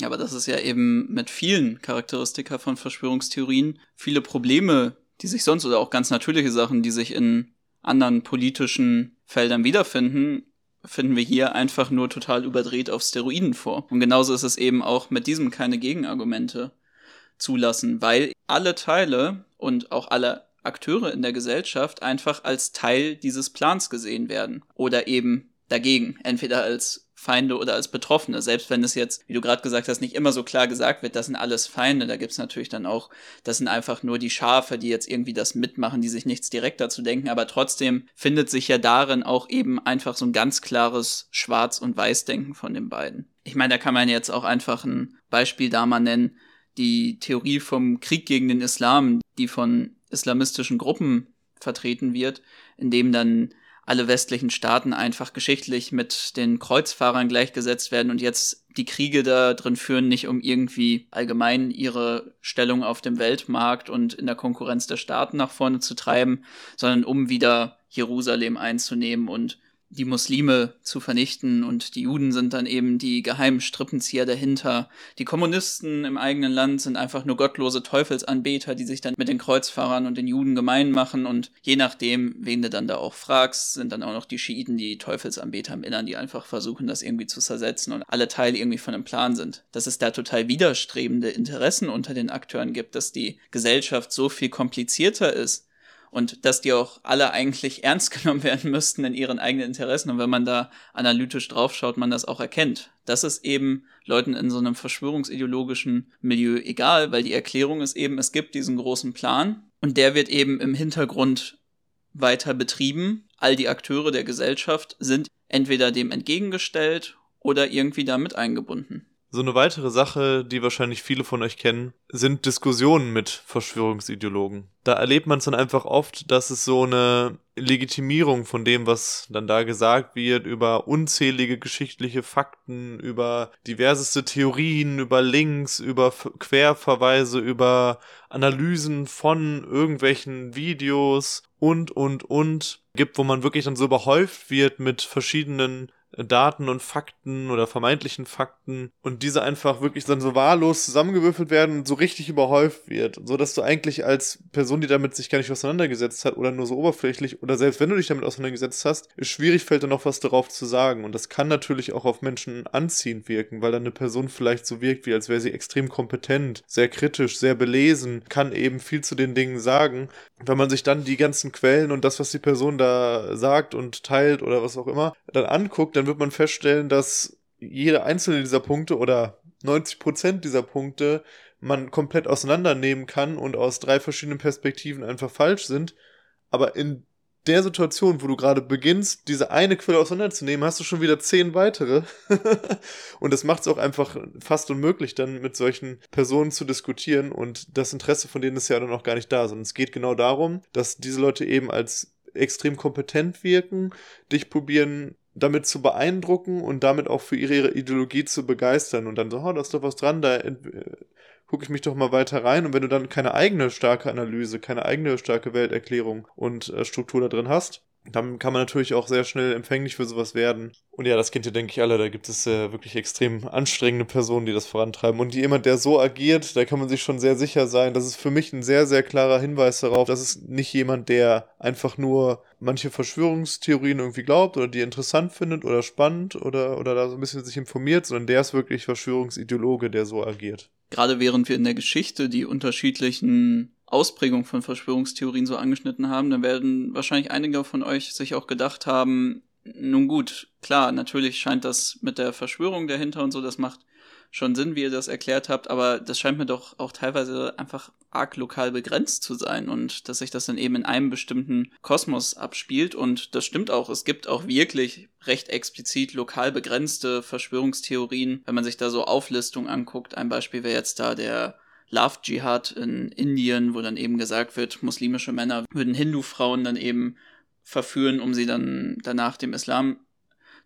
Aber das ist ja eben mit vielen Charakteristika von Verschwörungstheorien viele Probleme die sich sonst oder auch ganz natürliche Sachen, die sich in anderen politischen Feldern wiederfinden, finden wir hier einfach nur total überdreht auf Steroiden vor. Und genauso ist es eben auch mit diesem keine Gegenargumente zulassen, weil alle Teile und auch alle Akteure in der Gesellschaft einfach als Teil dieses Plans gesehen werden oder eben dagegen, entweder als Feinde oder als Betroffene. Selbst wenn es jetzt, wie du gerade gesagt hast, nicht immer so klar gesagt wird, das sind alles Feinde. Da gibt's natürlich dann auch, das sind einfach nur die Schafe, die jetzt irgendwie das mitmachen, die sich nichts direkt dazu denken. Aber trotzdem findet sich ja darin auch eben einfach so ein ganz klares Schwarz- und Weiß-Denken von den beiden. Ich meine, da kann man jetzt auch einfach ein Beispiel da mal nennen. Die Theorie vom Krieg gegen den Islam, die von islamistischen Gruppen vertreten wird, in dem dann alle westlichen Staaten einfach geschichtlich mit den Kreuzfahrern gleichgesetzt werden und jetzt die Kriege da drin führen, nicht um irgendwie allgemein ihre Stellung auf dem Weltmarkt und in der Konkurrenz der Staaten nach vorne zu treiben, sondern um wieder Jerusalem einzunehmen und die Muslime zu vernichten und die Juden sind dann eben die geheimen Strippenzieher dahinter. Die Kommunisten im eigenen Land sind einfach nur gottlose Teufelsanbeter, die sich dann mit den Kreuzfahrern und den Juden gemein machen und je nachdem, wen du dann da auch fragst, sind dann auch noch die Schiiten, die Teufelsanbeter im Innern, die einfach versuchen, das irgendwie zu zersetzen und alle Teile irgendwie von einem Plan sind. Dass es da total widerstrebende Interessen unter den Akteuren gibt, dass die Gesellschaft so viel komplizierter ist, und dass die auch alle eigentlich ernst genommen werden müssten in ihren eigenen Interessen. Und wenn man da analytisch draufschaut, man das auch erkennt. Das ist eben Leuten in so einem verschwörungsideologischen Milieu egal, weil die Erklärung ist eben, es gibt diesen großen Plan und der wird eben im Hintergrund weiter betrieben. All die Akteure der Gesellschaft sind entweder dem entgegengestellt oder irgendwie damit eingebunden. So eine weitere Sache, die wahrscheinlich viele von euch kennen, sind Diskussionen mit Verschwörungsideologen. Da erlebt man es dann einfach oft, dass es so eine Legitimierung von dem, was dann da gesagt wird, über unzählige geschichtliche Fakten, über diverseste Theorien, über Links, über Querverweise, über Analysen von irgendwelchen Videos und, und, und gibt, wo man wirklich dann so überhäuft wird mit verschiedenen Daten und Fakten oder vermeintlichen Fakten und diese einfach wirklich dann so wahllos zusammengewürfelt werden und so richtig überhäuft wird, so dass du eigentlich als Person, die damit sich gar nicht auseinandergesetzt hat oder nur so oberflächlich oder selbst wenn du dich damit auseinandergesetzt hast, es schwierig fällt dann noch was darauf zu sagen und das kann natürlich auch auf Menschen anziehend wirken, weil dann eine Person vielleicht so wirkt, wie als wäre sie extrem kompetent, sehr kritisch, sehr belesen, kann eben viel zu den Dingen sagen. Wenn man sich dann die ganzen Quellen und das, was die Person da sagt und teilt oder was auch immer, dann anguckt, dann wird man feststellen, dass jede einzelne dieser Punkte oder 90 Prozent dieser Punkte man komplett auseinandernehmen kann und aus drei verschiedenen Perspektiven einfach falsch sind. Aber in der Situation, wo du gerade beginnst, diese eine Quelle auseinanderzunehmen, hast du schon wieder zehn weitere. und das macht es auch einfach fast unmöglich, dann mit solchen Personen zu diskutieren. Und das Interesse von denen ist ja dann auch gar nicht da, sondern es geht genau darum, dass diese Leute eben als extrem kompetent wirken, dich probieren damit zu beeindrucken und damit auch für ihre Ideologie zu begeistern und dann so, oh, da ist doch was dran, da äh, gucke ich mich doch mal weiter rein und wenn du dann keine eigene starke Analyse, keine eigene starke Welterklärung und äh, Struktur da drin hast, dann kann man natürlich auch sehr schnell empfänglich für sowas werden. Und ja, das kennt ihr, denke ich, alle. Da gibt es äh, wirklich extrem anstrengende Personen, die das vorantreiben. Und jemand, der so agiert, da kann man sich schon sehr sicher sein. Das ist für mich ein sehr, sehr klarer Hinweis darauf. Das ist nicht jemand, der einfach nur manche Verschwörungstheorien irgendwie glaubt oder die interessant findet oder spannend oder, oder da so ein bisschen sich informiert, sondern der ist wirklich Verschwörungsideologe, der so agiert. Gerade während wir in der Geschichte die unterschiedlichen Ausprägung von Verschwörungstheorien so angeschnitten haben, dann werden wahrscheinlich einige von euch sich auch gedacht haben, nun gut, klar, natürlich scheint das mit der Verschwörung dahinter und so, das macht schon Sinn, wie ihr das erklärt habt, aber das scheint mir doch auch teilweise einfach arg lokal begrenzt zu sein und dass sich das dann eben in einem bestimmten Kosmos abspielt und das stimmt auch. Es gibt auch wirklich recht explizit lokal begrenzte Verschwörungstheorien, wenn man sich da so Auflistungen anguckt. Ein Beispiel wäre jetzt da der Love Jihad in Indien, wo dann eben gesagt wird, muslimische Männer würden Hindu-Frauen dann eben verführen, um sie dann danach dem Islam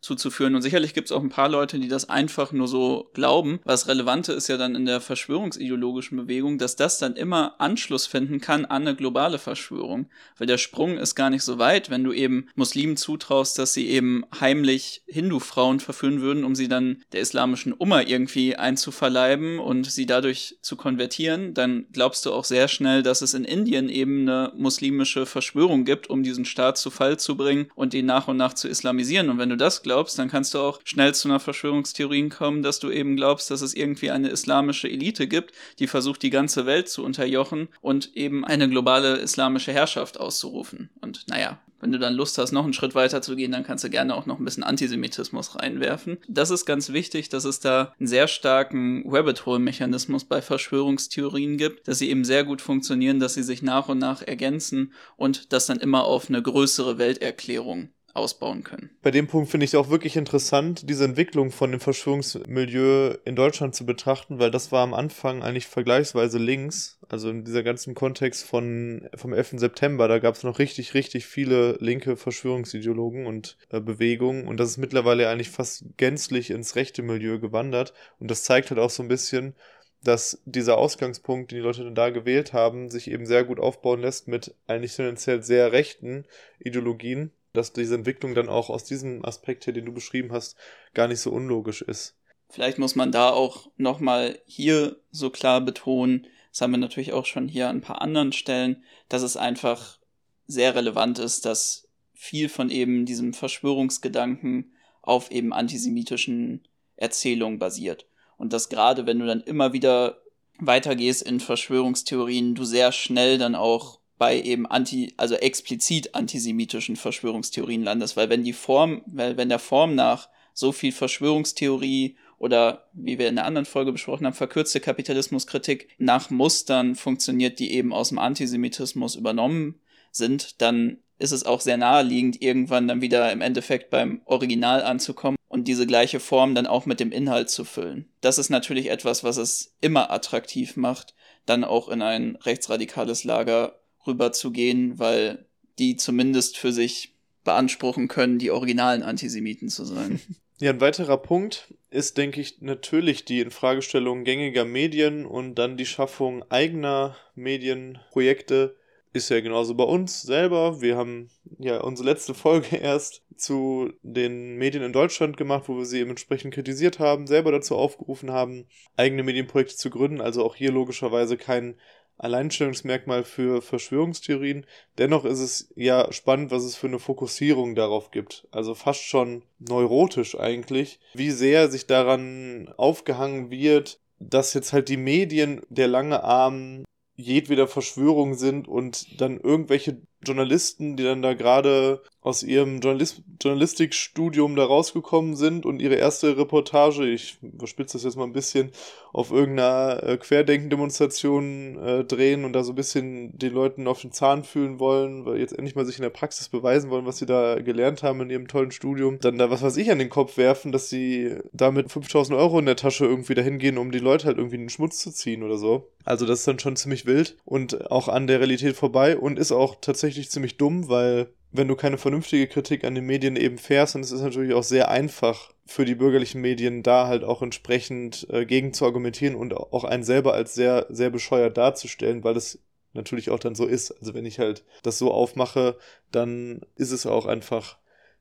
zuzuführen. Und sicherlich gibt es auch ein paar Leute, die das einfach nur so glauben. Was Relevante ist ja dann in der verschwörungsideologischen Bewegung, dass das dann immer Anschluss finden kann an eine globale Verschwörung. Weil der Sprung ist gar nicht so weit, wenn du eben Muslimen zutraust, dass sie eben heimlich Hindu-Frauen verführen würden, um sie dann der islamischen Umma irgendwie einzuverleiben und sie dadurch zu konvertieren, dann glaubst du auch sehr schnell, dass es in Indien eben eine muslimische Verschwörung gibt, um diesen Staat zu Fall zu bringen und ihn nach und nach zu islamisieren. Und wenn du das glaubst, dann kannst du auch schnell zu einer Verschwörungstheorie kommen, dass du eben glaubst, dass es irgendwie eine islamische Elite gibt, die versucht, die ganze Welt zu unterjochen und eben eine globale islamische Herrschaft auszurufen. Und naja, wenn du dann Lust hast, noch einen Schritt weiter zu gehen, dann kannst du gerne auch noch ein bisschen Antisemitismus reinwerfen. Das ist ganz wichtig, dass es da einen sehr starken Rabbit Hole-Mechanismus bei Verschwörungstheorien gibt, dass sie eben sehr gut funktionieren, dass sie sich nach und nach ergänzen und das dann immer auf eine größere Welterklärung ausbauen können. Bei dem Punkt finde ich es auch wirklich interessant, diese Entwicklung von dem Verschwörungsmilieu in Deutschland zu betrachten, weil das war am Anfang eigentlich vergleichsweise links. Also in dieser ganzen Kontext von, vom 11. September, da gab es noch richtig, richtig viele linke Verschwörungsideologen und äh, Bewegungen und das ist mittlerweile eigentlich fast gänzlich ins rechte Milieu gewandert und das zeigt halt auch so ein bisschen, dass dieser Ausgangspunkt, den die Leute dann da gewählt haben, sich eben sehr gut aufbauen lässt mit eigentlich tendenziell sehr rechten Ideologien dass diese Entwicklung dann auch aus diesem Aspekt hier, den du beschrieben hast, gar nicht so unlogisch ist. Vielleicht muss man da auch nochmal hier so klar betonen, das haben wir natürlich auch schon hier an ein paar anderen Stellen, dass es einfach sehr relevant ist, dass viel von eben diesem Verschwörungsgedanken auf eben antisemitischen Erzählungen basiert. Und dass gerade wenn du dann immer wieder weitergehst in Verschwörungstheorien, du sehr schnell dann auch bei eben anti, also explizit antisemitischen Verschwörungstheorien landest, weil wenn die Form, weil wenn der Form nach so viel Verschwörungstheorie oder wie wir in der anderen Folge besprochen haben, verkürzte Kapitalismuskritik nach Mustern funktioniert, die eben aus dem Antisemitismus übernommen sind, dann ist es auch sehr naheliegend, irgendwann dann wieder im Endeffekt beim Original anzukommen und diese gleiche Form dann auch mit dem Inhalt zu füllen. Das ist natürlich etwas, was es immer attraktiv macht, dann auch in ein rechtsradikales Lager rüber zu gehen, weil die zumindest für sich beanspruchen können, die originalen Antisemiten zu sein. Ja, ein weiterer Punkt ist, denke ich, natürlich die Infragestellung gängiger Medien und dann die Schaffung eigener Medienprojekte. ist ja genauso bei uns selber. Wir haben ja unsere letzte Folge erst zu den Medien in Deutschland gemacht, wo wir sie eben entsprechend kritisiert haben, selber dazu aufgerufen haben, eigene Medienprojekte zu gründen. Also auch hier logischerweise kein Alleinstellungsmerkmal für Verschwörungstheorien. Dennoch ist es ja spannend, was es für eine Fokussierung darauf gibt. Also fast schon neurotisch eigentlich, wie sehr sich daran aufgehangen wird, dass jetzt halt die Medien der lange Arm jedweder Verschwörung sind und dann irgendwelche Journalisten, die dann da gerade aus ihrem Journalist Journalistikstudium da rausgekommen sind und ihre erste Reportage, ich überspitze das jetzt mal ein bisschen, auf irgendeiner äh, Querdenken-Demonstration äh, drehen und da so ein bisschen den Leuten auf den Zahn fühlen wollen, weil jetzt endlich mal sich in der Praxis beweisen wollen, was sie da gelernt haben in ihrem tollen Studium, dann da was weiß ich an den Kopf werfen, dass sie damit 5000 Euro in der Tasche irgendwie dahin gehen, um die Leute halt irgendwie in den Schmutz zu ziehen oder so. Also das ist dann schon ziemlich wild und auch an der Realität vorbei und ist auch tatsächlich ziemlich dumm, weil wenn du keine vernünftige Kritik an den Medien eben fährst, dann ist es natürlich auch sehr einfach für die bürgerlichen Medien da halt auch entsprechend äh, gegen zu argumentieren und auch einen selber als sehr, sehr bescheuert darzustellen, weil es natürlich auch dann so ist. Also wenn ich halt das so aufmache, dann ist es auch einfach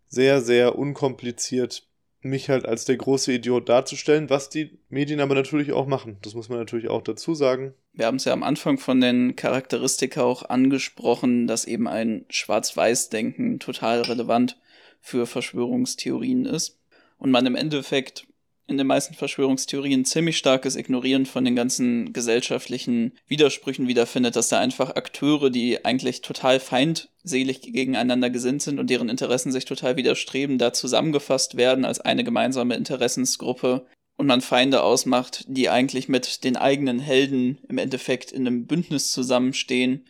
sehr, sehr unkompliziert mich halt als der große Idiot darzustellen, was die Medien aber natürlich auch machen. Das muss man natürlich auch dazu sagen. Wir haben es ja am Anfang von den Charakteristika auch angesprochen, dass eben ein Schwarz-Weiß-Denken total relevant für Verschwörungstheorien ist und man im Endeffekt in den meisten Verschwörungstheorien ziemlich starkes Ignorieren von den ganzen gesellschaftlichen Widersprüchen wiederfindet, dass da einfach Akteure, die eigentlich total feindselig gegeneinander gesinnt sind und deren Interessen sich total widerstreben, da zusammengefasst werden als eine gemeinsame Interessensgruppe und man Feinde ausmacht, die eigentlich mit den eigenen Helden im Endeffekt in einem Bündnis zusammenstehen.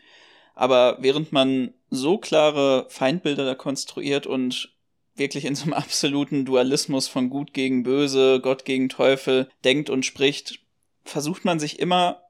Aber während man so klare Feindbilder da konstruiert und wirklich in so einem absoluten Dualismus von Gut gegen Böse, Gott gegen Teufel denkt und spricht, versucht man sich immer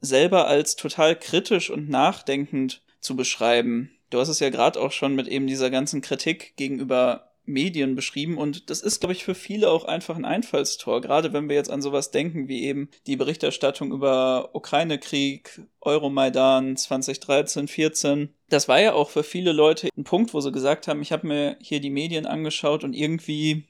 selber als total kritisch und nachdenkend zu beschreiben. Du hast es ja gerade auch schon mit eben dieser ganzen Kritik gegenüber Medien beschrieben und das ist, glaube ich, für viele auch einfach ein Einfallstor, gerade wenn wir jetzt an sowas denken wie eben die Berichterstattung über Ukraine-Krieg, Euromaidan 2013, 14. Das war ja auch für viele Leute ein Punkt, wo sie gesagt haben, ich habe mir hier die Medien angeschaut und irgendwie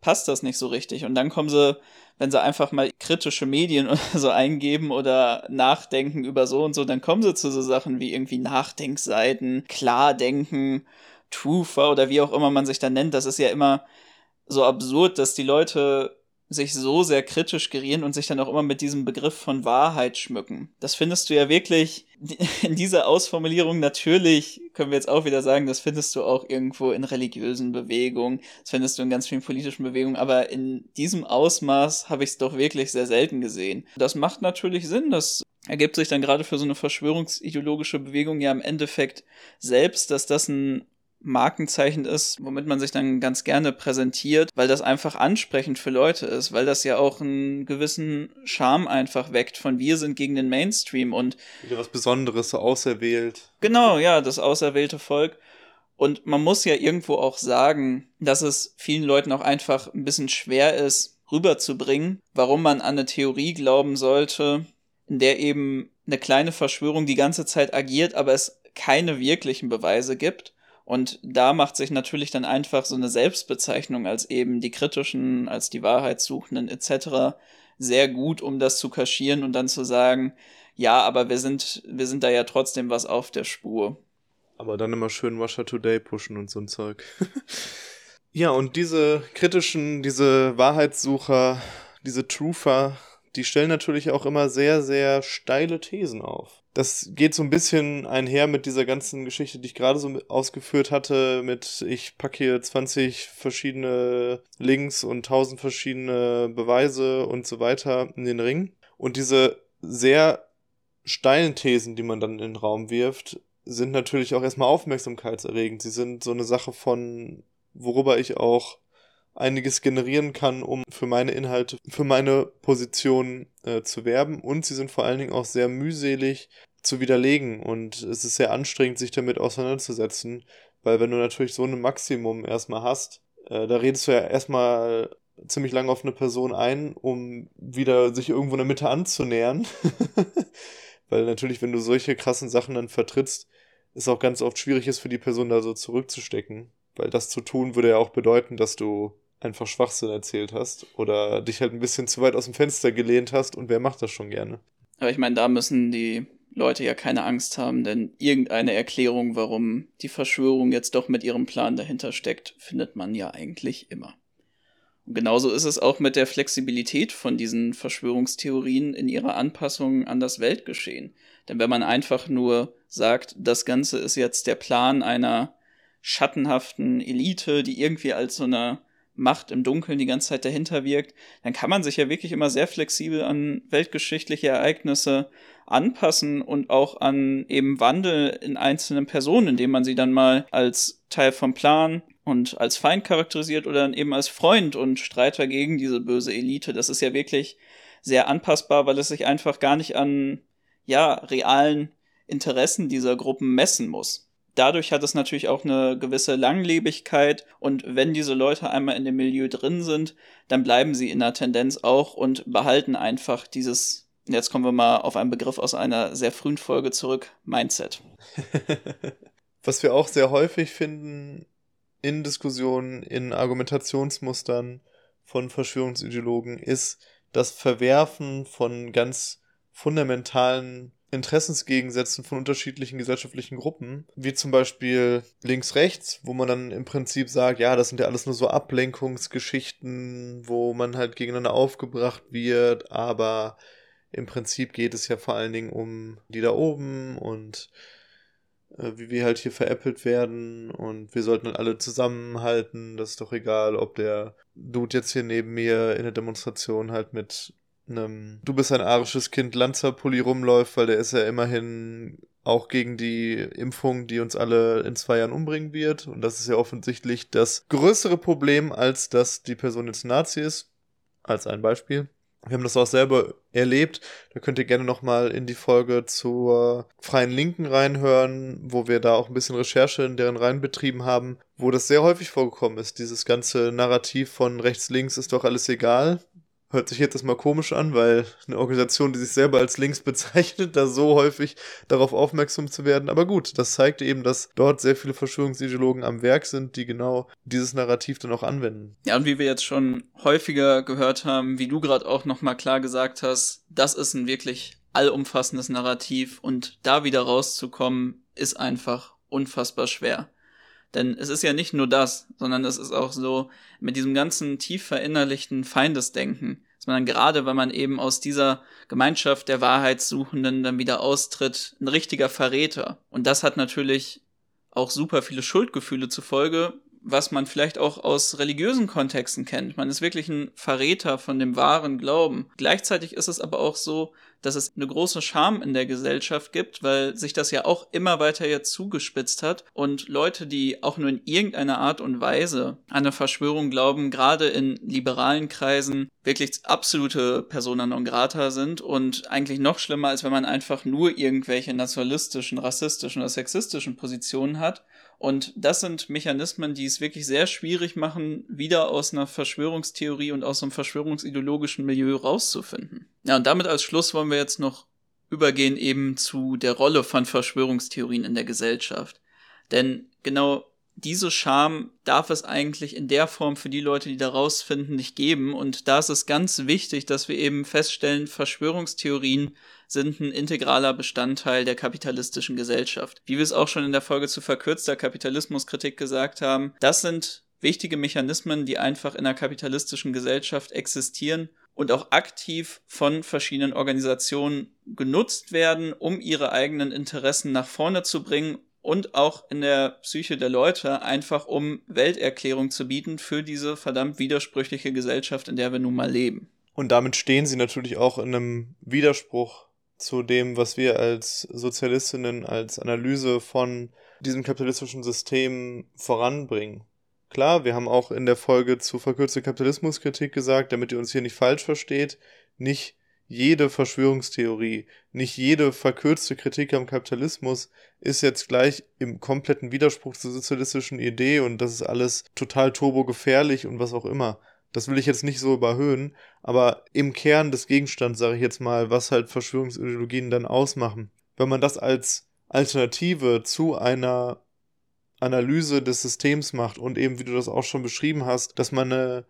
passt das nicht so richtig. Und dann kommen sie, wenn sie einfach mal kritische Medien oder so eingeben oder nachdenken über so und so, dann kommen sie zu so Sachen wie irgendwie Nachdenkseiten, Klardenken Truther oder wie auch immer man sich da nennt, das ist ja immer so absurd, dass die Leute sich so sehr kritisch gerieren und sich dann auch immer mit diesem Begriff von Wahrheit schmücken. Das findest du ja wirklich in dieser Ausformulierung natürlich, können wir jetzt auch wieder sagen, das findest du auch irgendwo in religiösen Bewegungen, das findest du in ganz vielen politischen Bewegungen, aber in diesem Ausmaß habe ich es doch wirklich sehr selten gesehen. Das macht natürlich Sinn, das ergibt sich dann gerade für so eine verschwörungsideologische Bewegung ja im Endeffekt selbst, dass das ein Markenzeichen ist, womit man sich dann ganz gerne präsentiert, weil das einfach ansprechend für Leute ist, weil das ja auch einen gewissen Charme einfach weckt von wir sind gegen den Mainstream und wieder was Besonderes, so auserwählt. Genau, ja, das auserwählte Volk. Und man muss ja irgendwo auch sagen, dass es vielen Leuten auch einfach ein bisschen schwer ist, rüberzubringen, warum man an eine Theorie glauben sollte, in der eben eine kleine Verschwörung die ganze Zeit agiert, aber es keine wirklichen Beweise gibt und da macht sich natürlich dann einfach so eine Selbstbezeichnung als eben die kritischen, als die Wahrheitssuchenden etc. sehr gut, um das zu kaschieren und dann zu sagen, ja, aber wir sind, wir sind da ja trotzdem was auf der Spur. Aber dann immer schön Russia Today pushen und so ein Zeug. ja, und diese kritischen, diese Wahrheitssucher, diese Truther, die stellen natürlich auch immer sehr, sehr steile Thesen auf das geht so ein bisschen einher mit dieser ganzen Geschichte, die ich gerade so ausgeführt hatte, mit ich packe hier 20 verschiedene Links und 1000 verschiedene Beweise und so weiter in den Ring. Und diese sehr steilen Thesen, die man dann in den Raum wirft, sind natürlich auch erstmal aufmerksamkeitserregend. Sie sind so eine Sache von, worüber ich auch einiges generieren kann, um für meine Inhalte, für meine Position äh, zu werben. Und sie sind vor allen Dingen auch sehr mühselig zu widerlegen. Und es ist sehr anstrengend, sich damit auseinanderzusetzen, weil wenn du natürlich so ein Maximum erstmal hast, äh, da redest du ja erstmal ziemlich lange auf eine Person ein, um wieder sich irgendwo in der Mitte anzunähern. Weil natürlich, wenn du solche krassen Sachen dann vertrittst, ist auch ganz oft schwierig ist für die Person da so zurückzustecken. Weil das zu tun würde ja auch bedeuten, dass du einfach Schwachsinn erzählt hast oder dich halt ein bisschen zu weit aus dem Fenster gelehnt hast und wer macht das schon gerne? Aber ich meine, da müssen die Leute ja keine Angst haben, denn irgendeine Erklärung, warum die Verschwörung jetzt doch mit ihrem Plan dahinter steckt, findet man ja eigentlich immer. Und genauso ist es auch mit der Flexibilität von diesen Verschwörungstheorien in ihrer Anpassung an das Weltgeschehen. Denn wenn man einfach nur sagt, das Ganze ist jetzt der Plan einer schattenhaften Elite, die irgendwie als so eine Macht im Dunkeln die ganze Zeit dahinter wirkt, dann kann man sich ja wirklich immer sehr flexibel an weltgeschichtliche Ereignisse anpassen und auch an eben Wandel in einzelnen Personen, indem man sie dann mal als Teil vom Plan und als Feind charakterisiert oder dann eben als Freund und Streiter gegen diese böse Elite. Das ist ja wirklich sehr anpassbar, weil es sich einfach gar nicht an ja realen Interessen dieser Gruppen messen muss dadurch hat es natürlich auch eine gewisse Langlebigkeit und wenn diese Leute einmal in dem Milieu drin sind, dann bleiben sie in der Tendenz auch und behalten einfach dieses, jetzt kommen wir mal auf einen Begriff aus einer sehr frühen Folge zurück, Mindset. Was wir auch sehr häufig finden in Diskussionen, in Argumentationsmustern von Verschwörungsideologen ist das Verwerfen von ganz fundamentalen Interessensgegensätzen von unterschiedlichen gesellschaftlichen Gruppen, wie zum Beispiel links-rechts, wo man dann im Prinzip sagt, ja, das sind ja alles nur so Ablenkungsgeschichten, wo man halt gegeneinander aufgebracht wird, aber im Prinzip geht es ja vor allen Dingen um die da oben und äh, wie wir halt hier veräppelt werden und wir sollten dann alle zusammenhalten. Das ist doch egal, ob der Dude jetzt hier neben mir in der Demonstration halt mit einem Du bist ein arisches Kind Lanzerpulli rumläuft, weil der ist ja immerhin auch gegen die Impfung, die uns alle in zwei Jahren umbringen wird. Und das ist ja offensichtlich das größere Problem, als dass die Person jetzt Nazi ist. Als ein Beispiel. Wir haben das auch selber erlebt. Da könnt ihr gerne nochmal in die Folge zur Freien Linken reinhören, wo wir da auch ein bisschen Recherche in deren Reihen betrieben haben, wo das sehr häufig vorgekommen ist. Dieses ganze Narrativ von rechts-links ist doch alles egal. Hört sich jetzt mal komisch an, weil eine Organisation, die sich selber als links bezeichnet, da so häufig darauf aufmerksam zu werden. Aber gut, das zeigt eben, dass dort sehr viele Verschwörungsideologen am Werk sind, die genau dieses Narrativ dann auch anwenden. Ja, und wie wir jetzt schon häufiger gehört haben, wie du gerade auch nochmal klar gesagt hast, das ist ein wirklich allumfassendes Narrativ und da wieder rauszukommen, ist einfach unfassbar schwer. Denn es ist ja nicht nur das, sondern es ist auch so mit diesem ganzen tief verinnerlichten Feindesdenken, dass man dann gerade, wenn man eben aus dieser Gemeinschaft der Wahrheitssuchenden dann wieder austritt, ein richtiger Verräter. Und das hat natürlich auch super viele Schuldgefühle zufolge, was man vielleicht auch aus religiösen Kontexten kennt. Man ist wirklich ein Verräter von dem wahren Glauben. Gleichzeitig ist es aber auch so, dass es eine große Scham in der Gesellschaft gibt, weil sich das ja auch immer weiter jetzt zugespitzt hat. Und Leute, die auch nur in irgendeiner Art und Weise an eine Verschwörung glauben, gerade in liberalen Kreisen wirklich absolute Persona non grata sind. Und eigentlich noch schlimmer, als wenn man einfach nur irgendwelche nationalistischen, rassistischen oder sexistischen Positionen hat und das sind Mechanismen, die es wirklich sehr schwierig machen, wieder aus einer Verschwörungstheorie und aus einem verschwörungsideologischen Milieu rauszufinden. Ja, und damit als Schluss wollen wir jetzt noch übergehen eben zu der Rolle von Verschwörungstheorien in der Gesellschaft. Denn genau diese Scham darf es eigentlich in der Form für die Leute, die da rausfinden, nicht geben. Und da ist es ganz wichtig, dass wir eben feststellen, Verschwörungstheorien sind ein integraler Bestandteil der kapitalistischen Gesellschaft. Wie wir es auch schon in der Folge zu verkürzter Kapitalismuskritik gesagt haben, das sind wichtige Mechanismen, die einfach in einer kapitalistischen Gesellschaft existieren und auch aktiv von verschiedenen Organisationen genutzt werden, um ihre eigenen Interessen nach vorne zu bringen und auch in der Psyche der Leute einfach um Welterklärung zu bieten für diese verdammt widersprüchliche Gesellschaft, in der wir nun mal leben. Und damit stehen sie natürlich auch in einem Widerspruch zu dem, was wir als Sozialistinnen als Analyse von diesem kapitalistischen System voranbringen. Klar, wir haben auch in der Folge zu verkürzter Kapitalismuskritik gesagt, damit ihr uns hier nicht falsch versteht, nicht jede Verschwörungstheorie, nicht jede verkürzte Kritik am Kapitalismus ist jetzt gleich im kompletten Widerspruch zur sozialistischen Idee und das ist alles total turbogefährlich und was auch immer. Das will ich jetzt nicht so überhöhen, aber im Kern des Gegenstands, sage ich jetzt mal, was halt Verschwörungsideologien dann ausmachen. Wenn man das als Alternative zu einer Analyse des Systems macht und eben, wie du das auch schon beschrieben hast, dass man eine,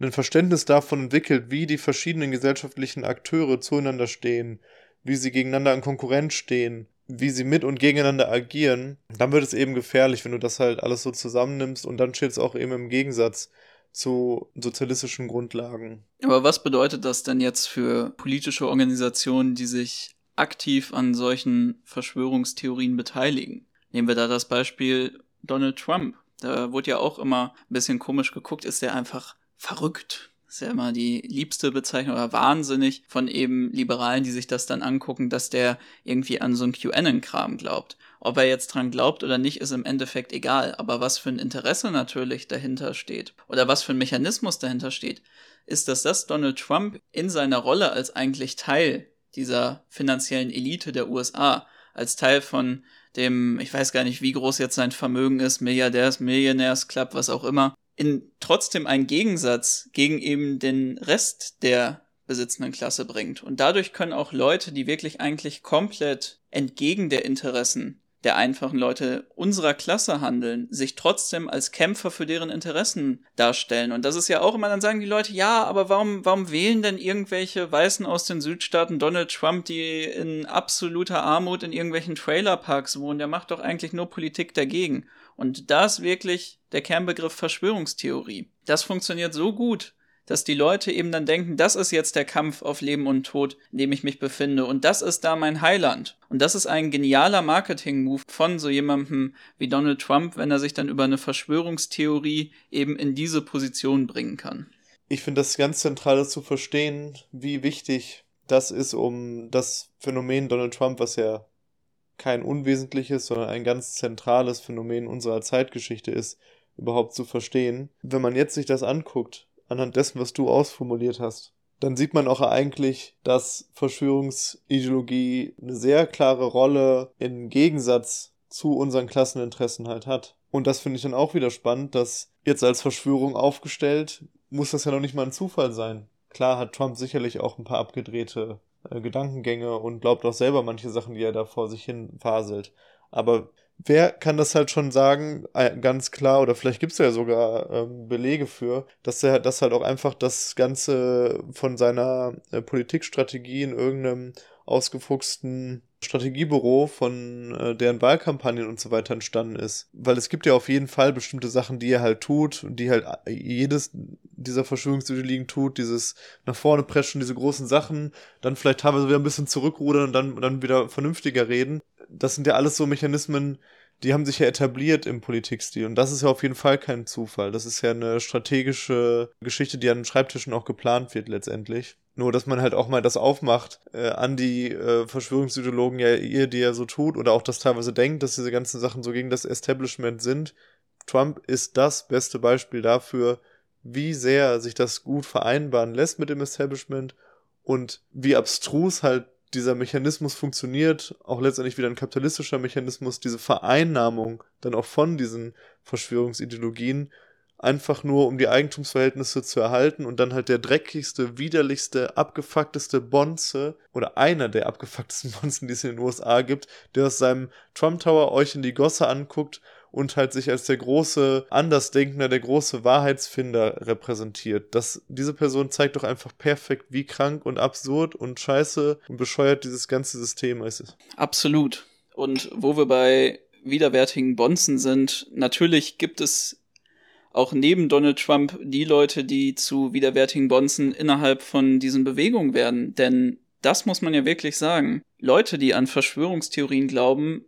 ein Verständnis davon entwickelt, wie die verschiedenen gesellschaftlichen Akteure zueinander stehen, wie sie gegeneinander in Konkurrenz stehen, wie sie mit und gegeneinander agieren, dann wird es eben gefährlich, wenn du das halt alles so zusammennimmst und dann steht es auch eben im Gegensatz zu sozialistischen Grundlagen. Aber was bedeutet das denn jetzt für politische Organisationen, die sich aktiv an solchen Verschwörungstheorien beteiligen? Nehmen wir da das Beispiel Donald Trump. Da wurde ja auch immer ein bisschen komisch geguckt, ist der einfach verrückt? Ist ja immer die liebste Bezeichnung oder wahnsinnig von eben Liberalen, die sich das dann angucken, dass der irgendwie an so einen QAnon-Kram glaubt. Ob er jetzt dran glaubt oder nicht, ist im Endeffekt egal. Aber was für ein Interesse natürlich dahinter steht oder was für ein Mechanismus dahinter steht, ist, dass das Donald Trump in seiner Rolle als eigentlich Teil dieser finanziellen Elite der USA, als Teil von dem, ich weiß gar nicht, wie groß jetzt sein Vermögen ist, Milliardärs, Millionärs Club, was auch immer, in trotzdem einen Gegensatz gegen eben den Rest der besitzenden Klasse bringt. Und dadurch können auch Leute, die wirklich eigentlich komplett entgegen der Interessen der einfachen Leute unserer Klasse handeln, sich trotzdem als Kämpfer für deren Interessen darstellen. Und das ist ja auch immer, dann sagen die Leute, ja, aber warum, warum wählen denn irgendwelche Weißen aus den Südstaaten Donald Trump, die in absoluter Armut in irgendwelchen Trailerparks wohnen? Der macht doch eigentlich nur Politik dagegen. Und da ist wirklich der Kernbegriff Verschwörungstheorie. Das funktioniert so gut, dass die Leute eben dann denken, das ist jetzt der Kampf auf Leben und Tod, in dem ich mich befinde und das ist da mein Heiland. Und das ist ein genialer Marketing-Move von so jemandem wie Donald Trump, wenn er sich dann über eine Verschwörungstheorie eben in diese Position bringen kann. Ich finde das ganz zentral zu verstehen, wie wichtig das ist, um das Phänomen Donald Trump, was ja kein unwesentliches, sondern ein ganz zentrales Phänomen unserer Zeitgeschichte ist, überhaupt zu verstehen. Wenn man jetzt sich das anguckt, anhand dessen, was du ausformuliert hast, dann sieht man auch eigentlich, dass Verschwörungsideologie eine sehr klare Rolle im Gegensatz zu unseren Klasseninteressen halt hat. Und das finde ich dann auch wieder spannend, dass jetzt als Verschwörung aufgestellt, muss das ja noch nicht mal ein Zufall sein. Klar hat Trump sicherlich auch ein paar abgedrehte äh, Gedankengänge und glaubt auch selber manche Sachen, die er da vor sich hin faselt. Aber wer kann das halt schon sagen, äh, ganz klar, oder vielleicht gibt es ja sogar ähm, Belege für, dass er das halt auch einfach das Ganze von seiner äh, Politikstrategie in irgendeinem ausgefuchsten Strategiebüro von äh, deren Wahlkampagnen und so weiter entstanden ist. Weil es gibt ja auf jeden Fall bestimmte Sachen, die er halt tut und die halt jedes dieser Verschwörungsideologien tut, dieses nach vorne preschen, diese großen Sachen, dann vielleicht teilweise wieder ein bisschen zurückrudern und dann, dann wieder vernünftiger reden. Das sind ja alles so Mechanismen, die haben sich ja etabliert im Politikstil. Und das ist ja auf jeden Fall kein Zufall. Das ist ja eine strategische Geschichte, die an den Schreibtischen auch geplant wird letztendlich. Nur, dass man halt auch mal das aufmacht äh, an die äh, Verschwörungsideologen, ja, ihr, die ja so tut, oder auch das teilweise denkt, dass diese ganzen Sachen so gegen das Establishment sind. Trump ist das beste Beispiel dafür, wie sehr sich das gut vereinbaren lässt mit dem Establishment und wie abstrus halt dieser Mechanismus funktioniert, auch letztendlich wieder ein kapitalistischer Mechanismus, diese Vereinnahmung dann auch von diesen Verschwörungsideologien einfach nur um die Eigentumsverhältnisse zu erhalten und dann halt der dreckigste, widerlichste, abgefuckteste Bonze oder einer der abgefucktesten Bonzen, die es in den USA gibt, der aus seinem Trump Tower euch in die Gosse anguckt und halt sich als der große Andersdenkender, der große Wahrheitsfinder repräsentiert. Das, diese Person zeigt doch einfach perfekt, wie krank und absurd und scheiße und bescheuert dieses ganze System ist. Absolut. Und wo wir bei widerwärtigen Bonzen sind, natürlich gibt es auch neben Donald Trump die Leute, die zu widerwärtigen Bonzen innerhalb von diesen Bewegungen werden. Denn das muss man ja wirklich sagen. Leute, die an Verschwörungstheorien glauben,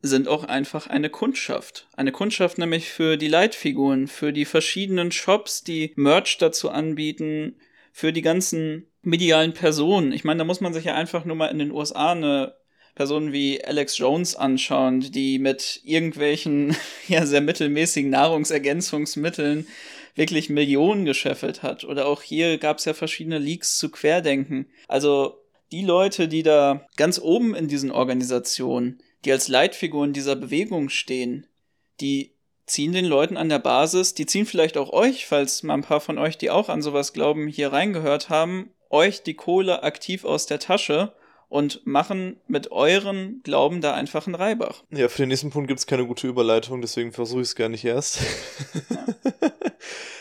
sind auch einfach eine Kundschaft. Eine Kundschaft nämlich für die Leitfiguren, für die verschiedenen Shops, die Merch dazu anbieten, für die ganzen medialen Personen. Ich meine, da muss man sich ja einfach nur mal in den USA eine Personen wie Alex Jones anschauen, die mit irgendwelchen ja sehr mittelmäßigen Nahrungsergänzungsmitteln wirklich Millionen gescheffelt hat. Oder auch hier gab es ja verschiedene Leaks zu Querdenken. Also die Leute, die da ganz oben in diesen Organisationen, die als Leitfiguren dieser Bewegung stehen, die ziehen den Leuten an der Basis, die ziehen vielleicht auch euch, falls mal ein paar von euch, die auch an sowas glauben, hier reingehört haben, euch die Kohle aktiv aus der Tasche und machen mit euren Glauben da einfach einen Reibach. Ja, für den nächsten Punkt gibt es keine gute Überleitung, deswegen versuche ich es gar nicht erst. Ja.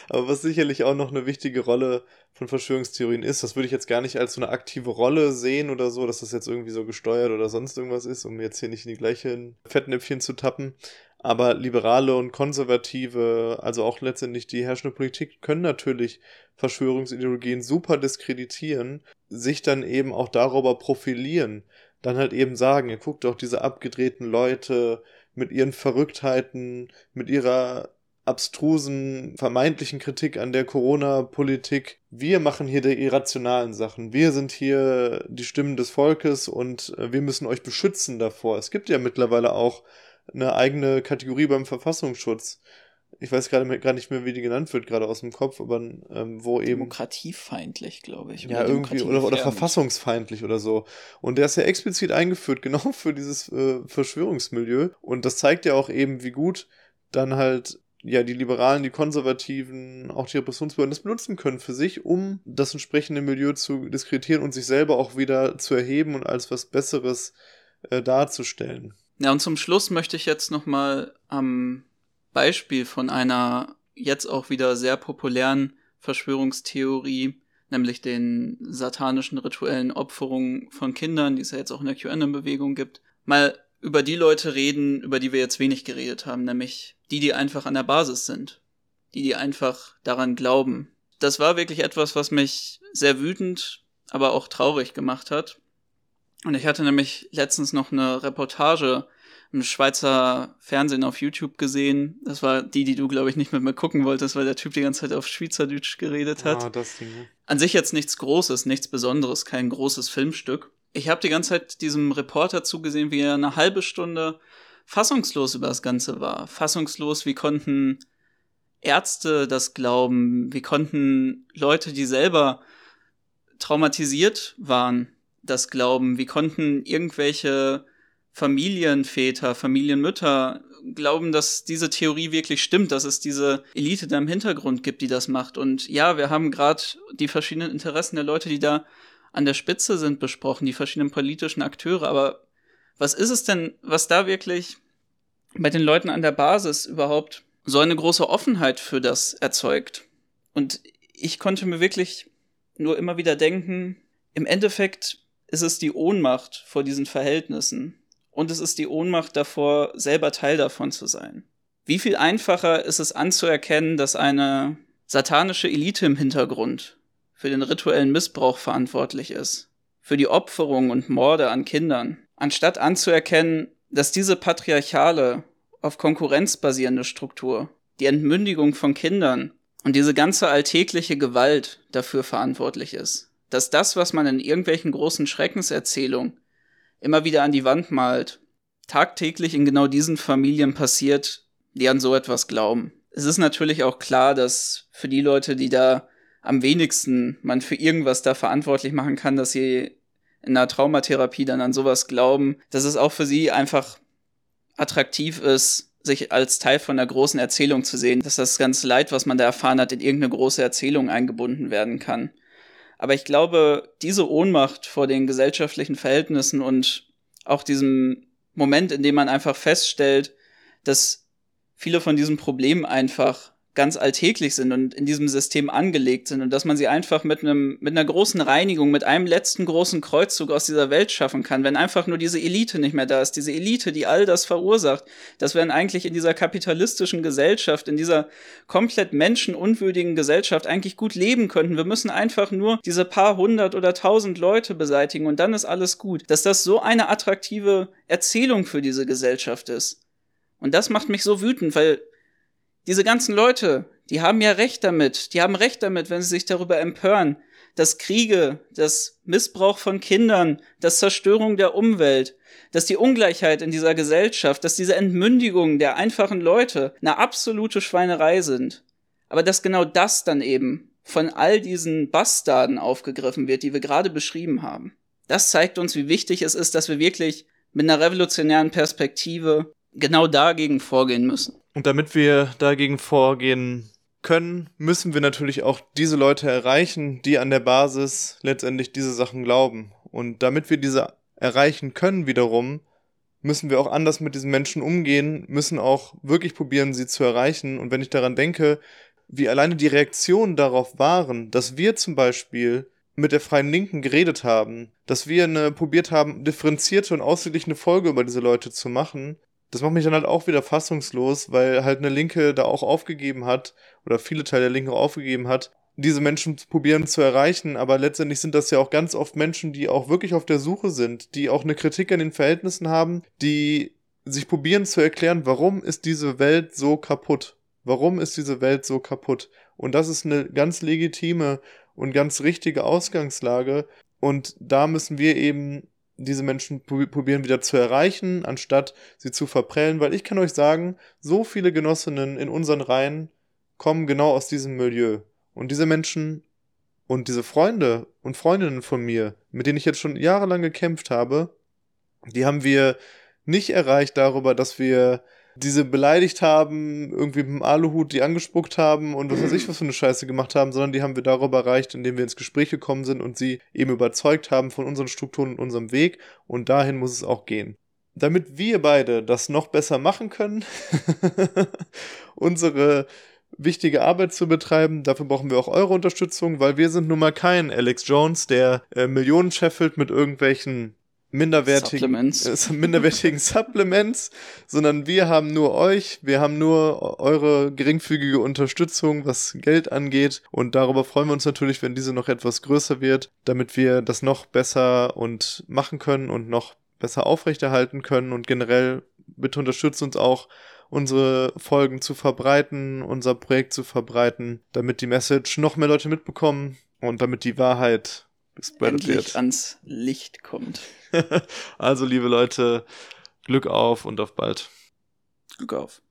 Aber was sicherlich auch noch eine wichtige Rolle von Verschwörungstheorien ist, das würde ich jetzt gar nicht als so eine aktive Rolle sehen oder so, dass das jetzt irgendwie so gesteuert oder sonst irgendwas ist, um jetzt hier nicht in die gleichen Fettnäpfchen zu tappen. Aber Liberale und Konservative, also auch letztendlich die herrschende Politik, können natürlich Verschwörungsideologien super diskreditieren, sich dann eben auch darüber profilieren, dann halt eben sagen, ihr guckt doch diese abgedrehten Leute mit ihren Verrücktheiten, mit ihrer abstrusen, vermeintlichen Kritik an der Corona-Politik. Wir machen hier die irrationalen Sachen. Wir sind hier die Stimmen des Volkes und äh, wir müssen euch beschützen davor. Es gibt ja mittlerweile auch eine eigene Kategorie beim Verfassungsschutz. Ich weiß gerade gar nicht mehr, wie die genannt wird, gerade aus dem Kopf, aber ähm, wo eben. Demokratiefeindlich, glaube ich. Ja, irgendwie, oder, oder verfassungsfeindlich oder so. Und der ist ja explizit eingeführt, genau für dieses äh, Verschwörungsmilieu. Und das zeigt ja auch eben, wie gut dann halt ja, die Liberalen, die Konservativen, auch die Repressionsbehörden das benutzen können für sich, um das entsprechende Milieu zu diskreditieren und sich selber auch wieder zu erheben und als was Besseres äh, darzustellen. Ja, und zum Schluss möchte ich jetzt nochmal am Beispiel von einer jetzt auch wieder sehr populären Verschwörungstheorie, nämlich den satanischen rituellen Opferungen von Kindern, die es ja jetzt auch in der QAnon-Bewegung gibt, mal über die Leute reden, über die wir jetzt wenig geredet haben, nämlich die, die einfach an der Basis sind, die, die einfach daran glauben. Das war wirklich etwas, was mich sehr wütend, aber auch traurig gemacht hat. Und ich hatte nämlich letztens noch eine Reportage im Schweizer Fernsehen auf YouTube gesehen. Das war die, die du, glaube ich, nicht mit mir gucken wolltest, weil der Typ die ganze Zeit auf Schweizerdeutsch geredet hat. Ah, das Ding. An sich jetzt nichts Großes, nichts Besonderes, kein großes Filmstück. Ich habe die ganze Zeit diesem Reporter zugesehen, wie er eine halbe Stunde fassungslos über das Ganze war. Fassungslos, wie konnten Ärzte das glauben, wie konnten Leute, die selber traumatisiert waren, das glauben, wie konnten irgendwelche Familienväter, Familienmütter glauben, dass diese Theorie wirklich stimmt, dass es diese Elite da im Hintergrund gibt, die das macht. Und ja, wir haben gerade die verschiedenen Interessen der Leute, die da an der Spitze sind, besprochen, die verschiedenen politischen Akteure. Aber was ist es denn, was da wirklich bei den Leuten an der Basis überhaupt so eine große Offenheit für das erzeugt? Und ich konnte mir wirklich nur immer wieder denken, im Endeffekt ist es die Ohnmacht vor diesen Verhältnissen. Und es ist die Ohnmacht davor, selber Teil davon zu sein. Wie viel einfacher ist es anzuerkennen, dass eine satanische Elite im Hintergrund für den rituellen Missbrauch verantwortlich ist, für die Opferung und Morde an Kindern, anstatt anzuerkennen, dass diese patriarchale, auf Konkurrenz basierende Struktur, die Entmündigung von Kindern und diese ganze alltägliche Gewalt dafür verantwortlich ist. Dass das, was man in irgendwelchen großen Schreckenserzählungen immer wieder an die Wand malt, tagtäglich in genau diesen Familien passiert, die an so etwas glauben. Es ist natürlich auch klar, dass für die Leute, die da am wenigsten man für irgendwas da verantwortlich machen kann, dass sie in einer Traumatherapie dann an sowas glauben, dass es auch für sie einfach attraktiv ist, sich als Teil von einer großen Erzählung zu sehen, dass das ganze Leid, was man da erfahren hat, in irgendeine große Erzählung eingebunden werden kann. Aber ich glaube, diese Ohnmacht vor den gesellschaftlichen Verhältnissen und auch diesem Moment, in dem man einfach feststellt, dass viele von diesen Problemen einfach ganz alltäglich sind und in diesem System angelegt sind und dass man sie einfach mit einem mit einer großen Reinigung, mit einem letzten großen Kreuzzug aus dieser Welt schaffen kann, wenn einfach nur diese Elite nicht mehr da ist, diese Elite, die all das verursacht, dass wir dann eigentlich in dieser kapitalistischen Gesellschaft, in dieser komplett menschenunwürdigen Gesellschaft eigentlich gut leben könnten. Wir müssen einfach nur diese paar hundert oder tausend Leute beseitigen und dann ist alles gut. Dass das so eine attraktive Erzählung für diese Gesellschaft ist. Und das macht mich so wütend, weil diese ganzen Leute, die haben ja recht damit. Die haben recht damit, wenn sie sich darüber empören, dass Kriege, dass Missbrauch von Kindern, dass Zerstörung der Umwelt, dass die Ungleichheit in dieser Gesellschaft, dass diese Entmündigung der einfachen Leute eine absolute Schweinerei sind. Aber dass genau das dann eben von all diesen Bastarden aufgegriffen wird, die wir gerade beschrieben haben. Das zeigt uns, wie wichtig es ist, dass wir wirklich mit einer revolutionären Perspektive genau dagegen vorgehen müssen. Und damit wir dagegen vorgehen können, müssen wir natürlich auch diese Leute erreichen, die an der Basis letztendlich diese Sachen glauben. Und damit wir diese erreichen können wiederum, müssen wir auch anders mit diesen Menschen umgehen, müssen auch wirklich probieren, sie zu erreichen. Und wenn ich daran denke, wie alleine die Reaktionen darauf waren, dass wir zum Beispiel mit der Freien Linken geredet haben, dass wir eine, probiert haben, differenzierte und ausgeglichene Folge über diese Leute zu machen, das macht mich dann halt auch wieder fassungslos, weil halt eine Linke da auch aufgegeben hat, oder viele Teile der Linke aufgegeben hat, diese Menschen probieren zu erreichen, aber letztendlich sind das ja auch ganz oft Menschen, die auch wirklich auf der Suche sind, die auch eine Kritik an den Verhältnissen haben, die sich probieren zu erklären, warum ist diese Welt so kaputt? Warum ist diese Welt so kaputt? Und das ist eine ganz legitime und ganz richtige Ausgangslage. Und da müssen wir eben diese Menschen probieren wieder zu erreichen, anstatt sie zu verprellen, weil ich kann euch sagen, so viele Genossinnen in unseren Reihen kommen genau aus diesem Milieu. Und diese Menschen und diese Freunde und Freundinnen von mir, mit denen ich jetzt schon jahrelang gekämpft habe, die haben wir nicht erreicht darüber, dass wir diese beleidigt haben, irgendwie mit dem Aluhut die angespuckt haben und was weiß ich, was für eine Scheiße gemacht haben, sondern die haben wir darüber erreicht, indem wir ins Gespräch gekommen sind und sie eben überzeugt haben von unseren Strukturen und unserem Weg und dahin muss es auch gehen. Damit wir beide das noch besser machen können, unsere wichtige Arbeit zu betreiben. Dafür brauchen wir auch eure Unterstützung, weil wir sind nun mal kein Alex Jones, der äh, Millionen scheffelt mit irgendwelchen minderwertigen Supplements. Äh, minderwertigen Supplements, sondern wir haben nur euch, wir haben nur eure geringfügige Unterstützung, was Geld angeht. Und darüber freuen wir uns natürlich, wenn diese noch etwas größer wird, damit wir das noch besser und machen können und noch besser aufrechterhalten können. Und generell bitte unterstützt uns auch unsere Folgen zu verbreiten, unser Projekt zu verbreiten, damit die Message noch mehr Leute mitbekommen und damit die Wahrheit gespreadet wird. ans Licht kommt. also, liebe Leute, Glück auf und auf bald. Glück auf.